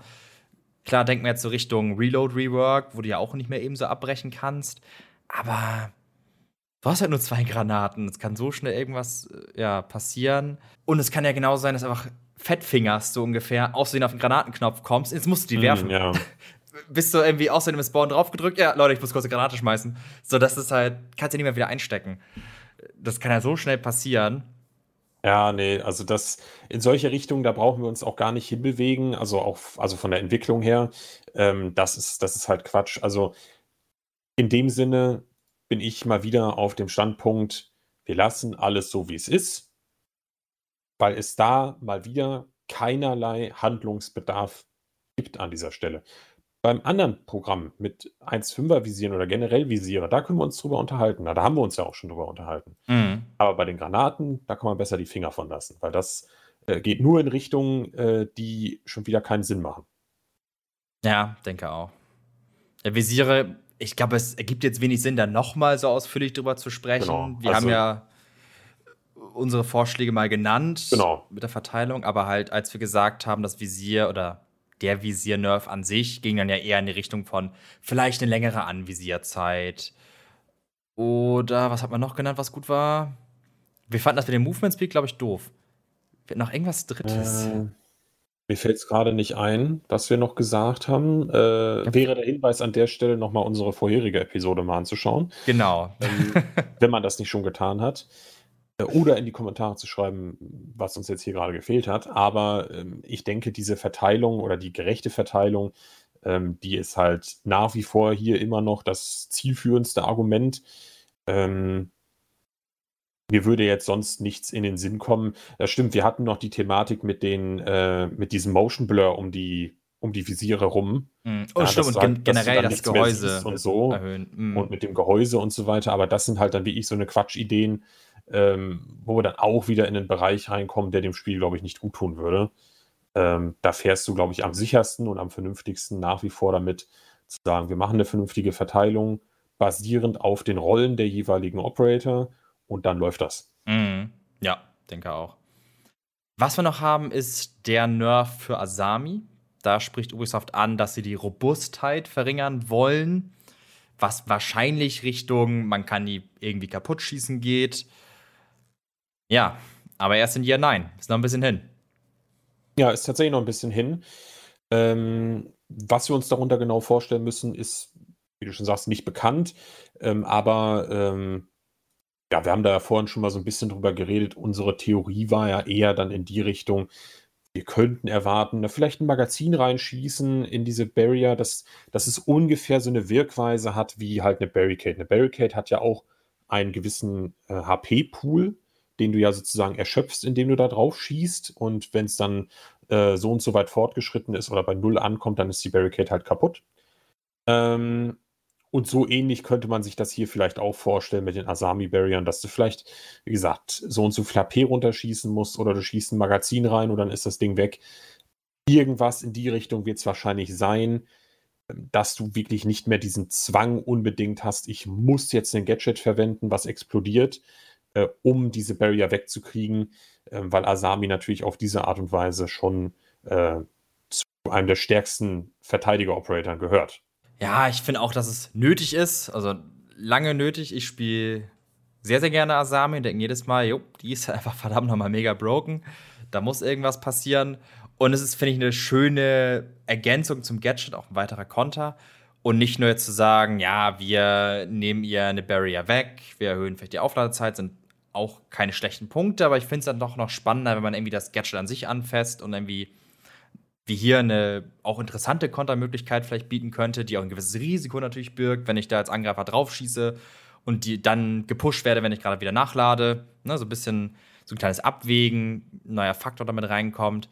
Klar, denken wir jetzt so Richtung Reload, Rework, wo du ja auch nicht mehr eben so abbrechen kannst. Aber du hast halt nur zwei [laughs] Granaten. Es kann so schnell irgendwas äh, ja, passieren. Und es kann ja genau sein, dass einfach Fettfingers so ungefähr aussehen auf den Granatenknopf kommst. Jetzt musst du die mm, werfen. Ja. [laughs] Bist du irgendwie außerdem im Spawn draufgedrückt? Ja, Leute, ich muss kurz eine Granate schmeißen. So, das ist halt, kannst du nicht mehr wieder einstecken. Das kann ja so schnell passieren. Ja, nee, also das in solche Richtungen, da brauchen wir uns auch gar nicht hinbewegen, also auch also von der Entwicklung her. Ähm, das ist, das ist halt Quatsch. Also in dem Sinne, bin ich mal wieder auf dem Standpunkt, wir lassen alles so, wie es ist, weil es da mal wieder keinerlei Handlungsbedarf gibt an dieser Stelle. Beim anderen Programm mit 1.5er Visieren oder generell Visiere, da können wir uns drüber unterhalten. Da haben wir uns ja auch schon drüber unterhalten. Mhm. Aber bei den Granaten, da kann man besser die Finger von lassen, weil das äh, geht nur in Richtungen, äh, die schon wieder keinen Sinn machen. Ja, denke auch. Ja, Visiere ich glaube, es ergibt jetzt wenig Sinn, da nochmal so ausführlich drüber zu sprechen. Genau. Wir also, haben ja unsere Vorschläge mal genannt genau. mit der Verteilung, aber halt, als wir gesagt haben, das Visier oder der Visier-Nerf an sich ging dann ja eher in die Richtung von vielleicht eine längere Anvisierzeit. Oder was hat man noch genannt, was gut war? Wir fanden das mit dem Movement Speed, glaube ich, doof. Wird noch irgendwas Drittes. Äh, mir fällt es gerade nicht ein, was wir noch gesagt haben. Äh, wäre der Hinweis an der Stelle nochmal unsere vorherige Episode mal anzuschauen. Genau. Ähm, [laughs] wenn man das nicht schon getan hat. Äh, oder in die Kommentare zu schreiben, was uns jetzt hier gerade gefehlt hat. Aber ähm, ich denke, diese Verteilung oder die gerechte Verteilung, ähm, die ist halt nach wie vor hier immer noch das zielführendste Argument. Ähm, mir würde jetzt sonst nichts in den Sinn kommen. Das stimmt, wir hatten noch die Thematik mit den, äh, mit diesem Motion Blur um die, um die Visiere rum. Mm. Oh, ja, stimmt, und gen generell das Gehäuse und so. Erhöhen. Mm. Und mit dem Gehäuse und so weiter. Aber das sind halt dann wie ich so eine Quatschideen, ähm, wo wir dann auch wieder in den Bereich reinkommen, der dem Spiel, glaube ich, nicht gut tun würde. Ähm, da fährst du, glaube ich, am sichersten und am vernünftigsten nach wie vor damit zu sagen, wir machen eine vernünftige Verteilung basierend auf den Rollen der jeweiligen Operator und dann läuft das. Mhm. Ja, denke auch. Was wir noch haben, ist der Nerf für Asami. Da spricht Ubisoft an, dass sie die Robustheit verringern wollen, was wahrscheinlich Richtung, man kann die irgendwie kaputt schießen geht. Ja, aber erst in Jahr nein. Ist noch ein bisschen hin. Ja, ist tatsächlich noch ein bisschen hin. Ähm, was wir uns darunter genau vorstellen müssen, ist, wie du schon sagst, nicht bekannt. Ähm, aber ähm, ja, wir haben da ja vorhin schon mal so ein bisschen drüber geredet. Unsere Theorie war ja eher dann in die Richtung, wir könnten erwarten, da vielleicht ein Magazin reinschießen in diese Barrier, dass, dass es ungefähr so eine Wirkweise hat wie halt eine Barricade. Eine Barricade hat ja auch einen gewissen äh, HP-Pool, den du ja sozusagen erschöpfst, indem du da drauf schießt. Und wenn es dann äh, so und so weit fortgeschritten ist oder bei Null ankommt, dann ist die Barricade halt kaputt. Ähm, und so ähnlich könnte man sich das hier vielleicht auch vorstellen mit den Asami-Barriern, dass du vielleicht, wie gesagt, so und so HP runterschießen musst oder du schießt ein Magazin rein und dann ist das Ding weg. Irgendwas in die Richtung wird es wahrscheinlich sein, dass du wirklich nicht mehr diesen Zwang unbedingt hast, ich muss jetzt ein Gadget verwenden, was explodiert, äh, um diese Barrier wegzukriegen, äh, weil Asami natürlich auf diese Art und Weise schon äh, zu einem der stärksten Verteidiger-Operatoren gehört. Ja, ich finde auch, dass es nötig ist. Also lange nötig. Ich spiele sehr, sehr gerne Asami und denke jedes Mal, jo, die ist [laughs] einfach verdammt nochmal mega broken. Da muss irgendwas passieren. Und es ist, finde ich, eine schöne Ergänzung zum Gadget, auch ein weiterer Konter. Und nicht nur jetzt zu sagen, ja, wir nehmen ihr eine Barrier weg, wir erhöhen vielleicht die Aufladezeit, sind auch keine schlechten Punkte, aber ich finde es dann doch noch spannender, wenn man irgendwie das Gadget an sich anfasst und irgendwie wie hier eine auch interessante Kontermöglichkeit vielleicht bieten könnte, die auch ein gewisses Risiko natürlich birgt, wenn ich da als Angreifer drauf schieße und die dann gepusht werde, wenn ich gerade wieder nachlade. Ne, so ein bisschen so ein kleines Abwägen, ein neuer Faktor damit reinkommt.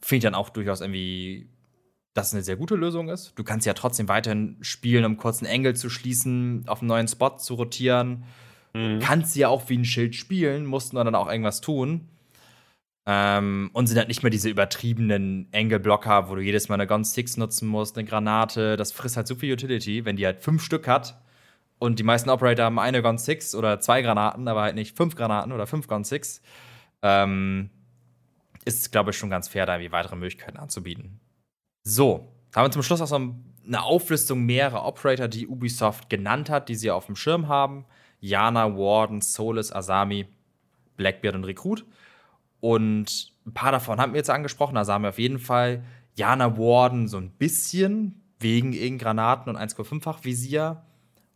Finde ich dann auch durchaus irgendwie, dass es eine sehr gute Lösung ist. Du kannst ja trotzdem weiterhin spielen, um kurz einen Engel zu schließen, auf einen neuen Spot zu rotieren. Mhm. Kannst ja auch wie ein Schild spielen, mussten dann auch irgendwas tun. Ähm, und sind halt nicht mehr diese übertriebenen Angle-Blocker, wo du jedes Mal eine Gun 6 nutzen musst, eine Granate. Das frisst halt so viel Utility. Wenn die halt fünf Stück hat und die meisten Operator haben eine Gun 6 oder zwei Granaten, aber halt nicht fünf Granaten oder fünf Gun 6, ähm, ist, glaube ich, schon ganz fair, da irgendwie weitere Möglichkeiten anzubieten. So, haben wir zum Schluss auch so eine Auflistung mehrerer Operator, die Ubisoft genannt hat, die sie auf dem Schirm haben. Jana, Warden, Solus, Asami, Blackbeard und Recruit. Und ein paar davon haben wir jetzt angesprochen. Also haben wir auf jeden Fall Jana Warden so ein bisschen wegen ihren Granaten und 1,5-fach Visier.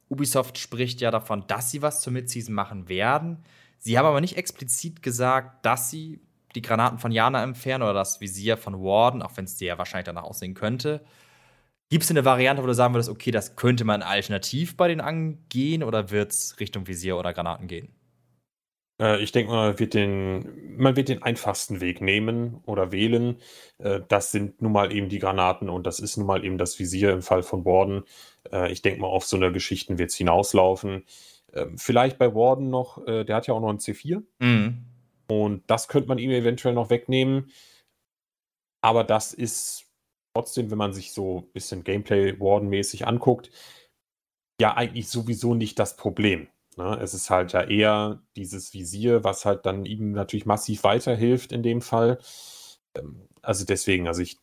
Ubisoft spricht ja davon, dass sie was zur Midseason machen werden. Sie haben aber nicht explizit gesagt, dass sie die Granaten von Jana entfernen oder das Visier von Warden, auch wenn es dir ja wahrscheinlich danach aussehen könnte. Gibt es eine Variante, wo du sagen würdest, okay, das könnte man alternativ bei denen angehen oder wird es Richtung Visier oder Granaten gehen? Äh, ich denke mal, wird den, man wird den einfachsten Weg nehmen oder wählen. Äh, das sind nun mal eben die Granaten und das ist nun mal eben das Visier im Fall von Warden. Äh, ich denke mal, auf so eine Geschichten wird es hinauslaufen. Ähm, vielleicht bei Warden noch, der hat ja auch noch ein C4. Mhm. Und das könnte man ihm eventuell noch wegnehmen. Aber das ist trotzdem, wenn man sich so ein bisschen Gameplay-Warden-mäßig anguckt, ja eigentlich sowieso nicht das Problem. Ne? Es ist halt ja eher dieses Visier, was halt dann ihm natürlich massiv weiterhilft in dem Fall. Ähm, also deswegen, also ich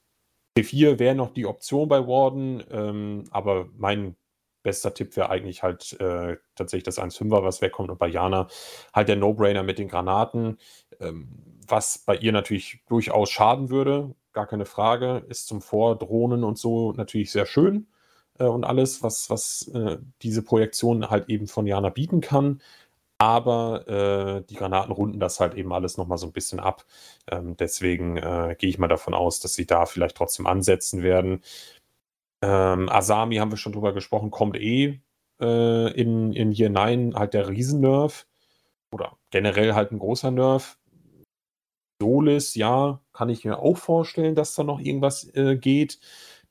T4 wäre noch die Option bei Warden, ähm, aber mein bester Tipp wäre eigentlich halt äh, tatsächlich das 1.5er, was wegkommt und bei Jana halt der No-Brainer mit den Granaten, ähm, was bei ihr natürlich durchaus schaden würde, gar keine Frage, ist zum Vordrohnen und so natürlich sehr schön äh, und alles, was, was äh, diese Projektion halt eben von Jana bieten kann. Aber äh, die Granaten runden das halt eben alles nochmal so ein bisschen ab. Ähm, deswegen äh, gehe ich mal davon aus, dass sie da vielleicht trotzdem ansetzen werden. Ähm, Asami haben wir schon drüber gesprochen, kommt eh äh, in, in Year 9 halt der Riesennerv. Oder generell halt ein großer Nerv. Solis, ja, kann ich mir auch vorstellen, dass da noch irgendwas äh, geht.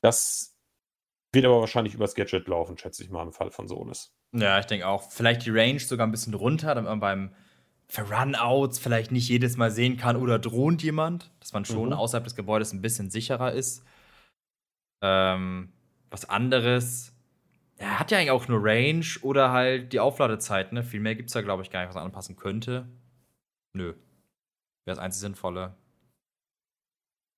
Das wird aber wahrscheinlich übers Gadget laufen, schätze ich mal, im Fall von Sonis. Ja, ich denke auch. Vielleicht die Range sogar ein bisschen runter, damit man beim Run-Outs vielleicht nicht jedes Mal sehen kann oder droht jemand, dass man schon mhm. außerhalb des Gebäudes ein bisschen sicherer ist. Ähm, was anderes. Er hat ja eigentlich auch nur Range oder halt die Aufladezeit, ne? Viel mehr gibt es da, glaube ich, gar nicht, was man anpassen könnte. Nö. Wäre das einzig Sinnvolle.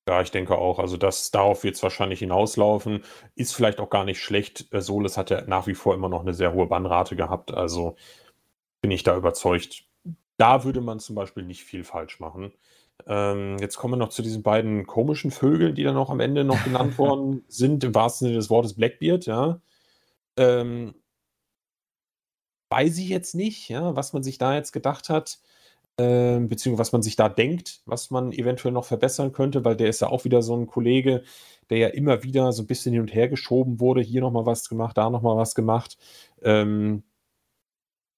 Ja, ich denke auch. Also das, darauf wird es wahrscheinlich hinauslaufen. Ist vielleicht auch gar nicht schlecht. Äh, Solis hat ja nach wie vor immer noch eine sehr hohe Bannrate gehabt. Also bin ich da überzeugt. Da würde man zum Beispiel nicht viel falsch machen. Ähm, jetzt kommen wir noch zu diesen beiden komischen Vögeln, die dann noch am Ende noch genannt [laughs] worden sind, im wahrsten Sinne des Wortes Blackbeard, ja. Ähm, weiß ich jetzt nicht, ja, was man sich da jetzt gedacht hat. Ähm, beziehungsweise was man sich da denkt, was man eventuell noch verbessern könnte, weil der ist ja auch wieder so ein Kollege, der ja immer wieder so ein bisschen hin und her geschoben wurde, hier nochmal was gemacht, da nochmal was gemacht. Ähm,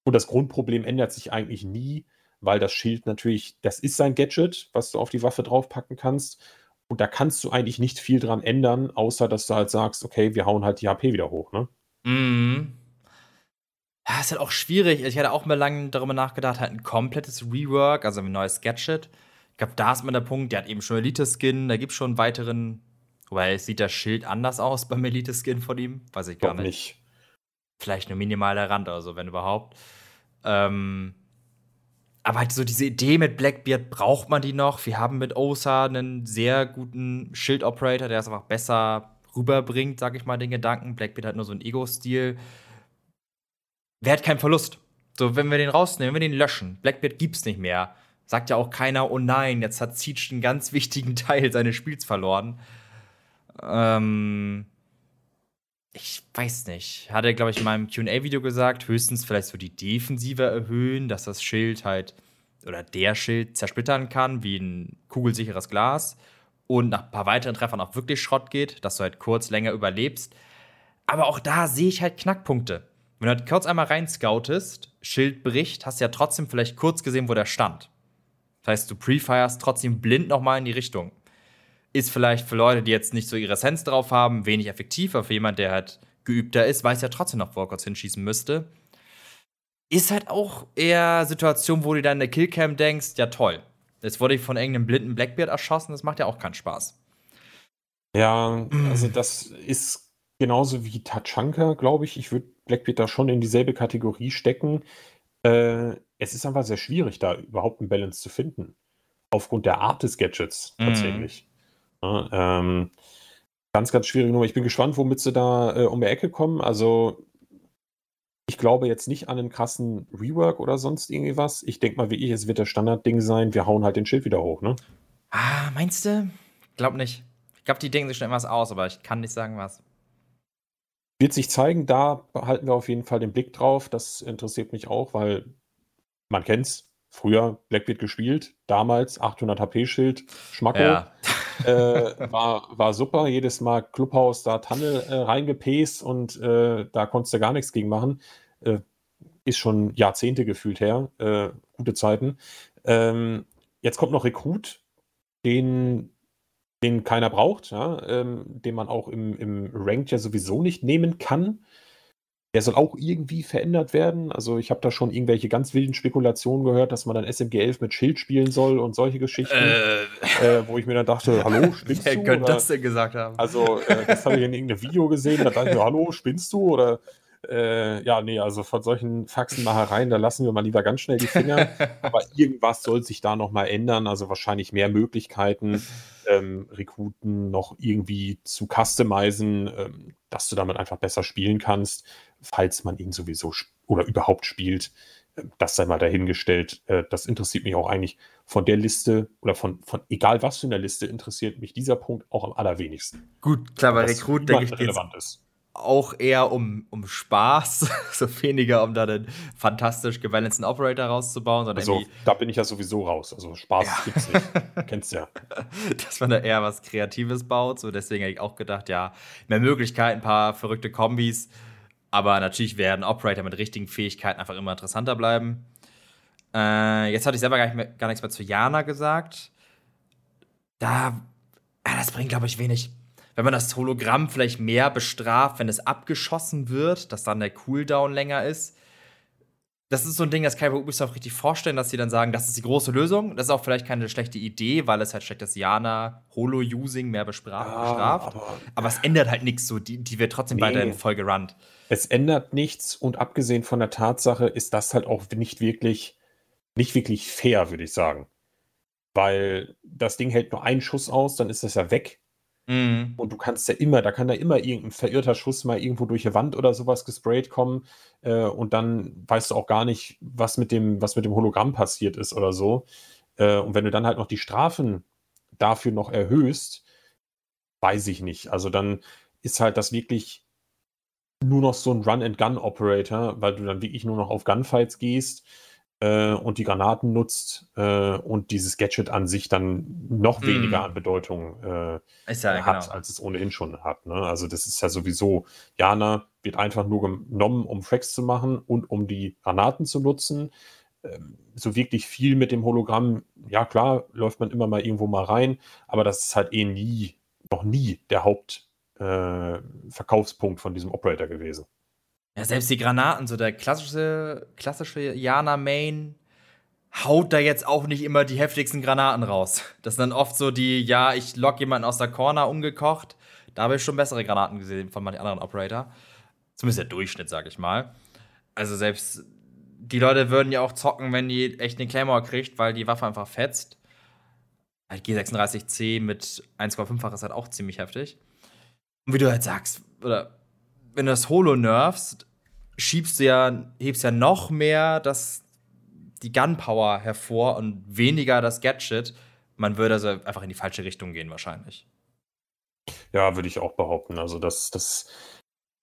und das Grundproblem ändert sich eigentlich nie, weil das Schild natürlich, das ist sein Gadget, was du auf die Waffe draufpacken kannst. Und da kannst du eigentlich nicht viel dran ändern, außer dass du halt sagst, okay, wir hauen halt die HP wieder hoch, ne? Mhm ja, ist halt auch schwierig. Ich hatte auch mal lange darüber nachgedacht, halt ein komplettes Rework, also ein neues Gadget. Ich glaube, da ist mal der Punkt, der hat eben schon Elite-Skin, da gibt es schon einen weiteren. Wobei, sieht das Schild anders aus beim Elite-Skin von ihm? Weiß ich gar nicht. nicht. Vielleicht nur minimaler Rand oder so, wenn überhaupt. Ähm, aber halt so diese Idee mit Blackbeard, braucht man die noch? Wir haben mit Osa einen sehr guten Schild-Operator, der es einfach besser rüberbringt, sag ich mal, den Gedanken. Blackbeard hat nur so einen Ego-Stil wäre halt kein Verlust. So, wenn wir den rausnehmen, wenn wir den löschen, Blackbeard gibt's nicht mehr, sagt ja auch keiner, oh nein, jetzt hat Siege einen ganz [laughs] wichtigen Teil seines Spiels verloren. Ähm, ich weiß nicht. Hat er, glaube ich, in meinem QA-Video gesagt, höchstens vielleicht so die Defensive erhöhen, dass das Schild halt oder der Schild zersplittern kann, wie ein kugelsicheres Glas und nach ein paar weiteren Treffern auch wirklich Schrott geht, dass du halt kurz länger überlebst. Aber auch da sehe ich halt Knackpunkte Wenn du halt kurz einmal rein scoutest, Schild bricht, hast du ja trotzdem vielleicht kurz gesehen, wo der stand. Das heißt, du prefirest trotzdem blind nochmal in die Richtung. Ist vielleicht für Leute, die jetzt nicht so ihre Essenz drauf haben, wenig effektiv, aber für jemand, der halt geübter ist, weiß ja trotzdem noch, wo er kurz hinschießen müsste. Ist halt auch eher Situation, wo du dann in der Killcam denkst, ja toll, jetzt wurde ich von irgendeinem blinden Blackbeard erschossen, das macht ja auch keinen Spaß. Ja, also das ist genauso wie Tachanka, glaube ich. Ich würde Blackbeard da schon in dieselbe Kategorie stecken. Äh, es ist einfach sehr schwierig, da überhaupt einen Balance zu finden. Aufgrund der Art des Gadgets mhm. tatsächlich. Ja, ähm, ganz, ganz schwierig Nummer. Ich bin gespannt, womit sie da äh, um die Ecke kommen. Also, ich glaube jetzt nicht an einen krassen Rework oder sonst irgendwie was. Ich denke mal, wie ich, es wird das Standardding sein, wir hauen halt den Schild wieder hoch, ne? Ah, meinst du? Glaub nicht. Ich glaube, die denken sich schon etwas aus, aber ich kann nicht sagen, was. Wird sich zeigen, da behalten wir auf jeden Fall den Blick drauf. Das interessiert mich auch, weil man kennt's. Früher Blackbeard gespielt, damals 800 HP-Schild, Schmacko. Ja. äh, war, war super. Jedes Mal Clubhaus da Tanne äh, reingepäst und äh, da konntest du gar nichts gegen machen. Äh, ist schon Jahrzehnte gefühlt her. Äh, gute Zeiten. Ähm, jetzt kommt noch Rekrut, den, den keiner braucht, ja, ähm, den man auch im, im Ranked ja sowieso nicht nehmen kann. Der soll auch irgendwie verändert werden. Also ich habe da schon irgendwelche ganz wilden Spekulationen gehört, dass man dann SMG 11 mit Schild spielen soll und solche Geschichten, äh. Äh, wo ich mir dann dachte, [laughs] hallo, spinnst Wer du? Wer könnte das denn gesagt haben? Also äh, das habe ich in irgendeinem Video gesehen, da dachte ich mir, hallo, spinnst du? Oder äh, ja, nee, also von solchen Faxenmachereien, da lassen wir mal lieber ganz schnell die Finger. [laughs] Aber irgendwas soll sich da nochmal ändern. Also wahrscheinlich mehr Möglichkeiten, ähm, Rekruten noch irgendwie zu customizen, ähm, dass du damit einfach besser spielen kannst, falls man ihn sowieso oder überhaupt spielt. Äh, das sei mal dahingestellt. Äh, das interessiert mich auch eigentlich von der Liste oder von, von egal was für eine Liste interessiert mich dieser Punkt auch am allerwenigsten. Gut, klar, bei Rekrut denke ich, relevant ist auch eher um, um Spaß, [laughs] so weniger um da den fantastisch gebalanceden Operator rauszubauen. Sondern also, da bin ich ja sowieso raus. Also Spaß ja. gibt's nicht. [laughs] Kennst ja. Dass man da eher was Kreatives baut. So deswegen hätte ich auch gedacht, ja, mehr Möglichkeiten, ein paar verrückte Kombis. Aber natürlich werden Operator mit richtigen Fähigkeiten einfach immer interessanter bleiben. Äh, jetzt hatte ich selber gar, nicht mehr, gar nichts mehr zu Jana gesagt. Da, ja, das bringt, glaube ich, wenig wenn man das Hologramm vielleicht mehr bestraft, wenn es abgeschossen wird, dass dann der Cooldown länger ist. Das ist so ein Ding, das kann ich mir Ubisoft richtig vorstellen, dass sie dann sagen, das ist die große Lösung. Das ist auch vielleicht keine schlechte Idee, weil es halt steckt, dass Jana Holo-Using mehr bestraft. Ja, aber, aber, es ändert halt nichts so. Die, die wird trotzdem nee, weiterhin voll gerannt. Es ändert nichts und abgesehen von der Tatsache ist das halt auch nicht wirklich, nicht wirklich fair, würde ich sagen. Weil das Ding hält nur einen Schuss aus, dann ist das ja weg. Mhm. Und du kannst ja immer, da kann da immer irgendein verirrter Schuss mal irgendwo durch eine Wand oder sowas gesprayt kommen äh, und dann weißt du auch gar nicht, was mit dem, was mit dem Hologramm passiert ist oder so. Äh, und wenn du dann halt noch die Strafen dafür noch erhöhst, weiß ich nicht. Also dann ist halt das wirklich nur noch so ein Run-and-Gun-Operator, weil du dann wirklich nur noch auf Gunfights gehst äh, und die Granaten nutzt äh, und dieses Gadget an sich dann noch mm. weniger an Bedeutung äh, ja, hat, genau. als es ohnehin schon hat. Ne? Also das ist ja sowieso, Jana wird einfach nur genommen, um Fracks zu machen und um die Granaten zu nutzen. Ähm, so wirklich viel mit dem Hologramm, ja klar, läuft man immer mal irgendwo mal rein, aber das ist halt eh nie, noch nie der Hauptverkaufspunkt äh, von diesem Operator gewesen. Ja, selbst die Granaten, so der klassische, klassische Jana-Main haut da jetzt auch nicht immer die heftigsten Granaten raus. Das sind dann oft so die, ja, ich lock jemanden aus der Corner umgekocht. Da habe ich schon bessere Granaten gesehen von manchen anderen Operator. Zumindest der Durchschnitt, sag ich mal. Also selbst die Leute würden ja auch zocken, wenn die echt eine Claymore kriegt, weil die Waffe einfach fetzt. G36C mit 1,5-fach ist halt auch ziemlich heftig. Und wie du halt sagst, oder wenn du das Holo nerfst, schiebst du ja, hebst ja noch mehr das, die Gunpower hervor und weniger das Gadget. Man würde also einfach in die falsche Richtung gehen, wahrscheinlich. Ja, würde ich auch behaupten. Also, das, das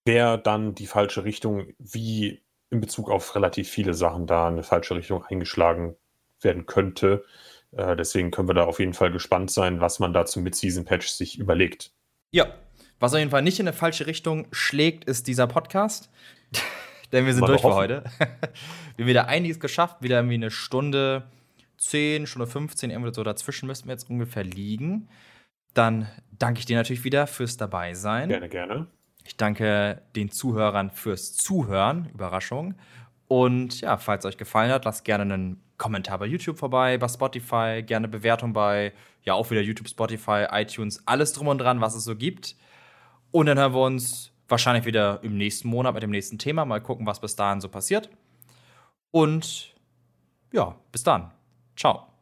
wäre dann die falsche Richtung, wie in Bezug auf relativ viele Sachen da eine falsche Richtung eingeschlagen werden könnte. Äh, deswegen können wir da auf jeden Fall gespannt sein, was man da zum Mid-Season-Patch sich überlegt. Ja, was auf jeden Fall nicht in eine falsche Richtung schlägt, ist dieser Podcast. [laughs] denn wir sind Mal durch für heute. [laughs] wir haben wieder einiges geschafft, wieder irgendwie eine Stunde 10, Stunde 15, irgendwo so dazwischen müssten wir jetzt ungefähr liegen. Dann danke ich dir natürlich wieder fürs Dabeisein. Gerne, gerne. Ich danke den Zuhörern fürs Zuhören. Überraschung. Und ja, falls euch gefallen hat, lasst gerne einen Kommentar bei YouTube vorbei, bei Spotify, gerne Bewertung bei, ja, auch wieder YouTube, Spotify, iTunes, alles drum und dran, was es so gibt. Und dann hören wir uns wahrscheinlich wieder im nächsten Monat mit dem nächsten Thema. Mal gucken, was bis dahin so passiert. Und ja, bis dann. Ciao.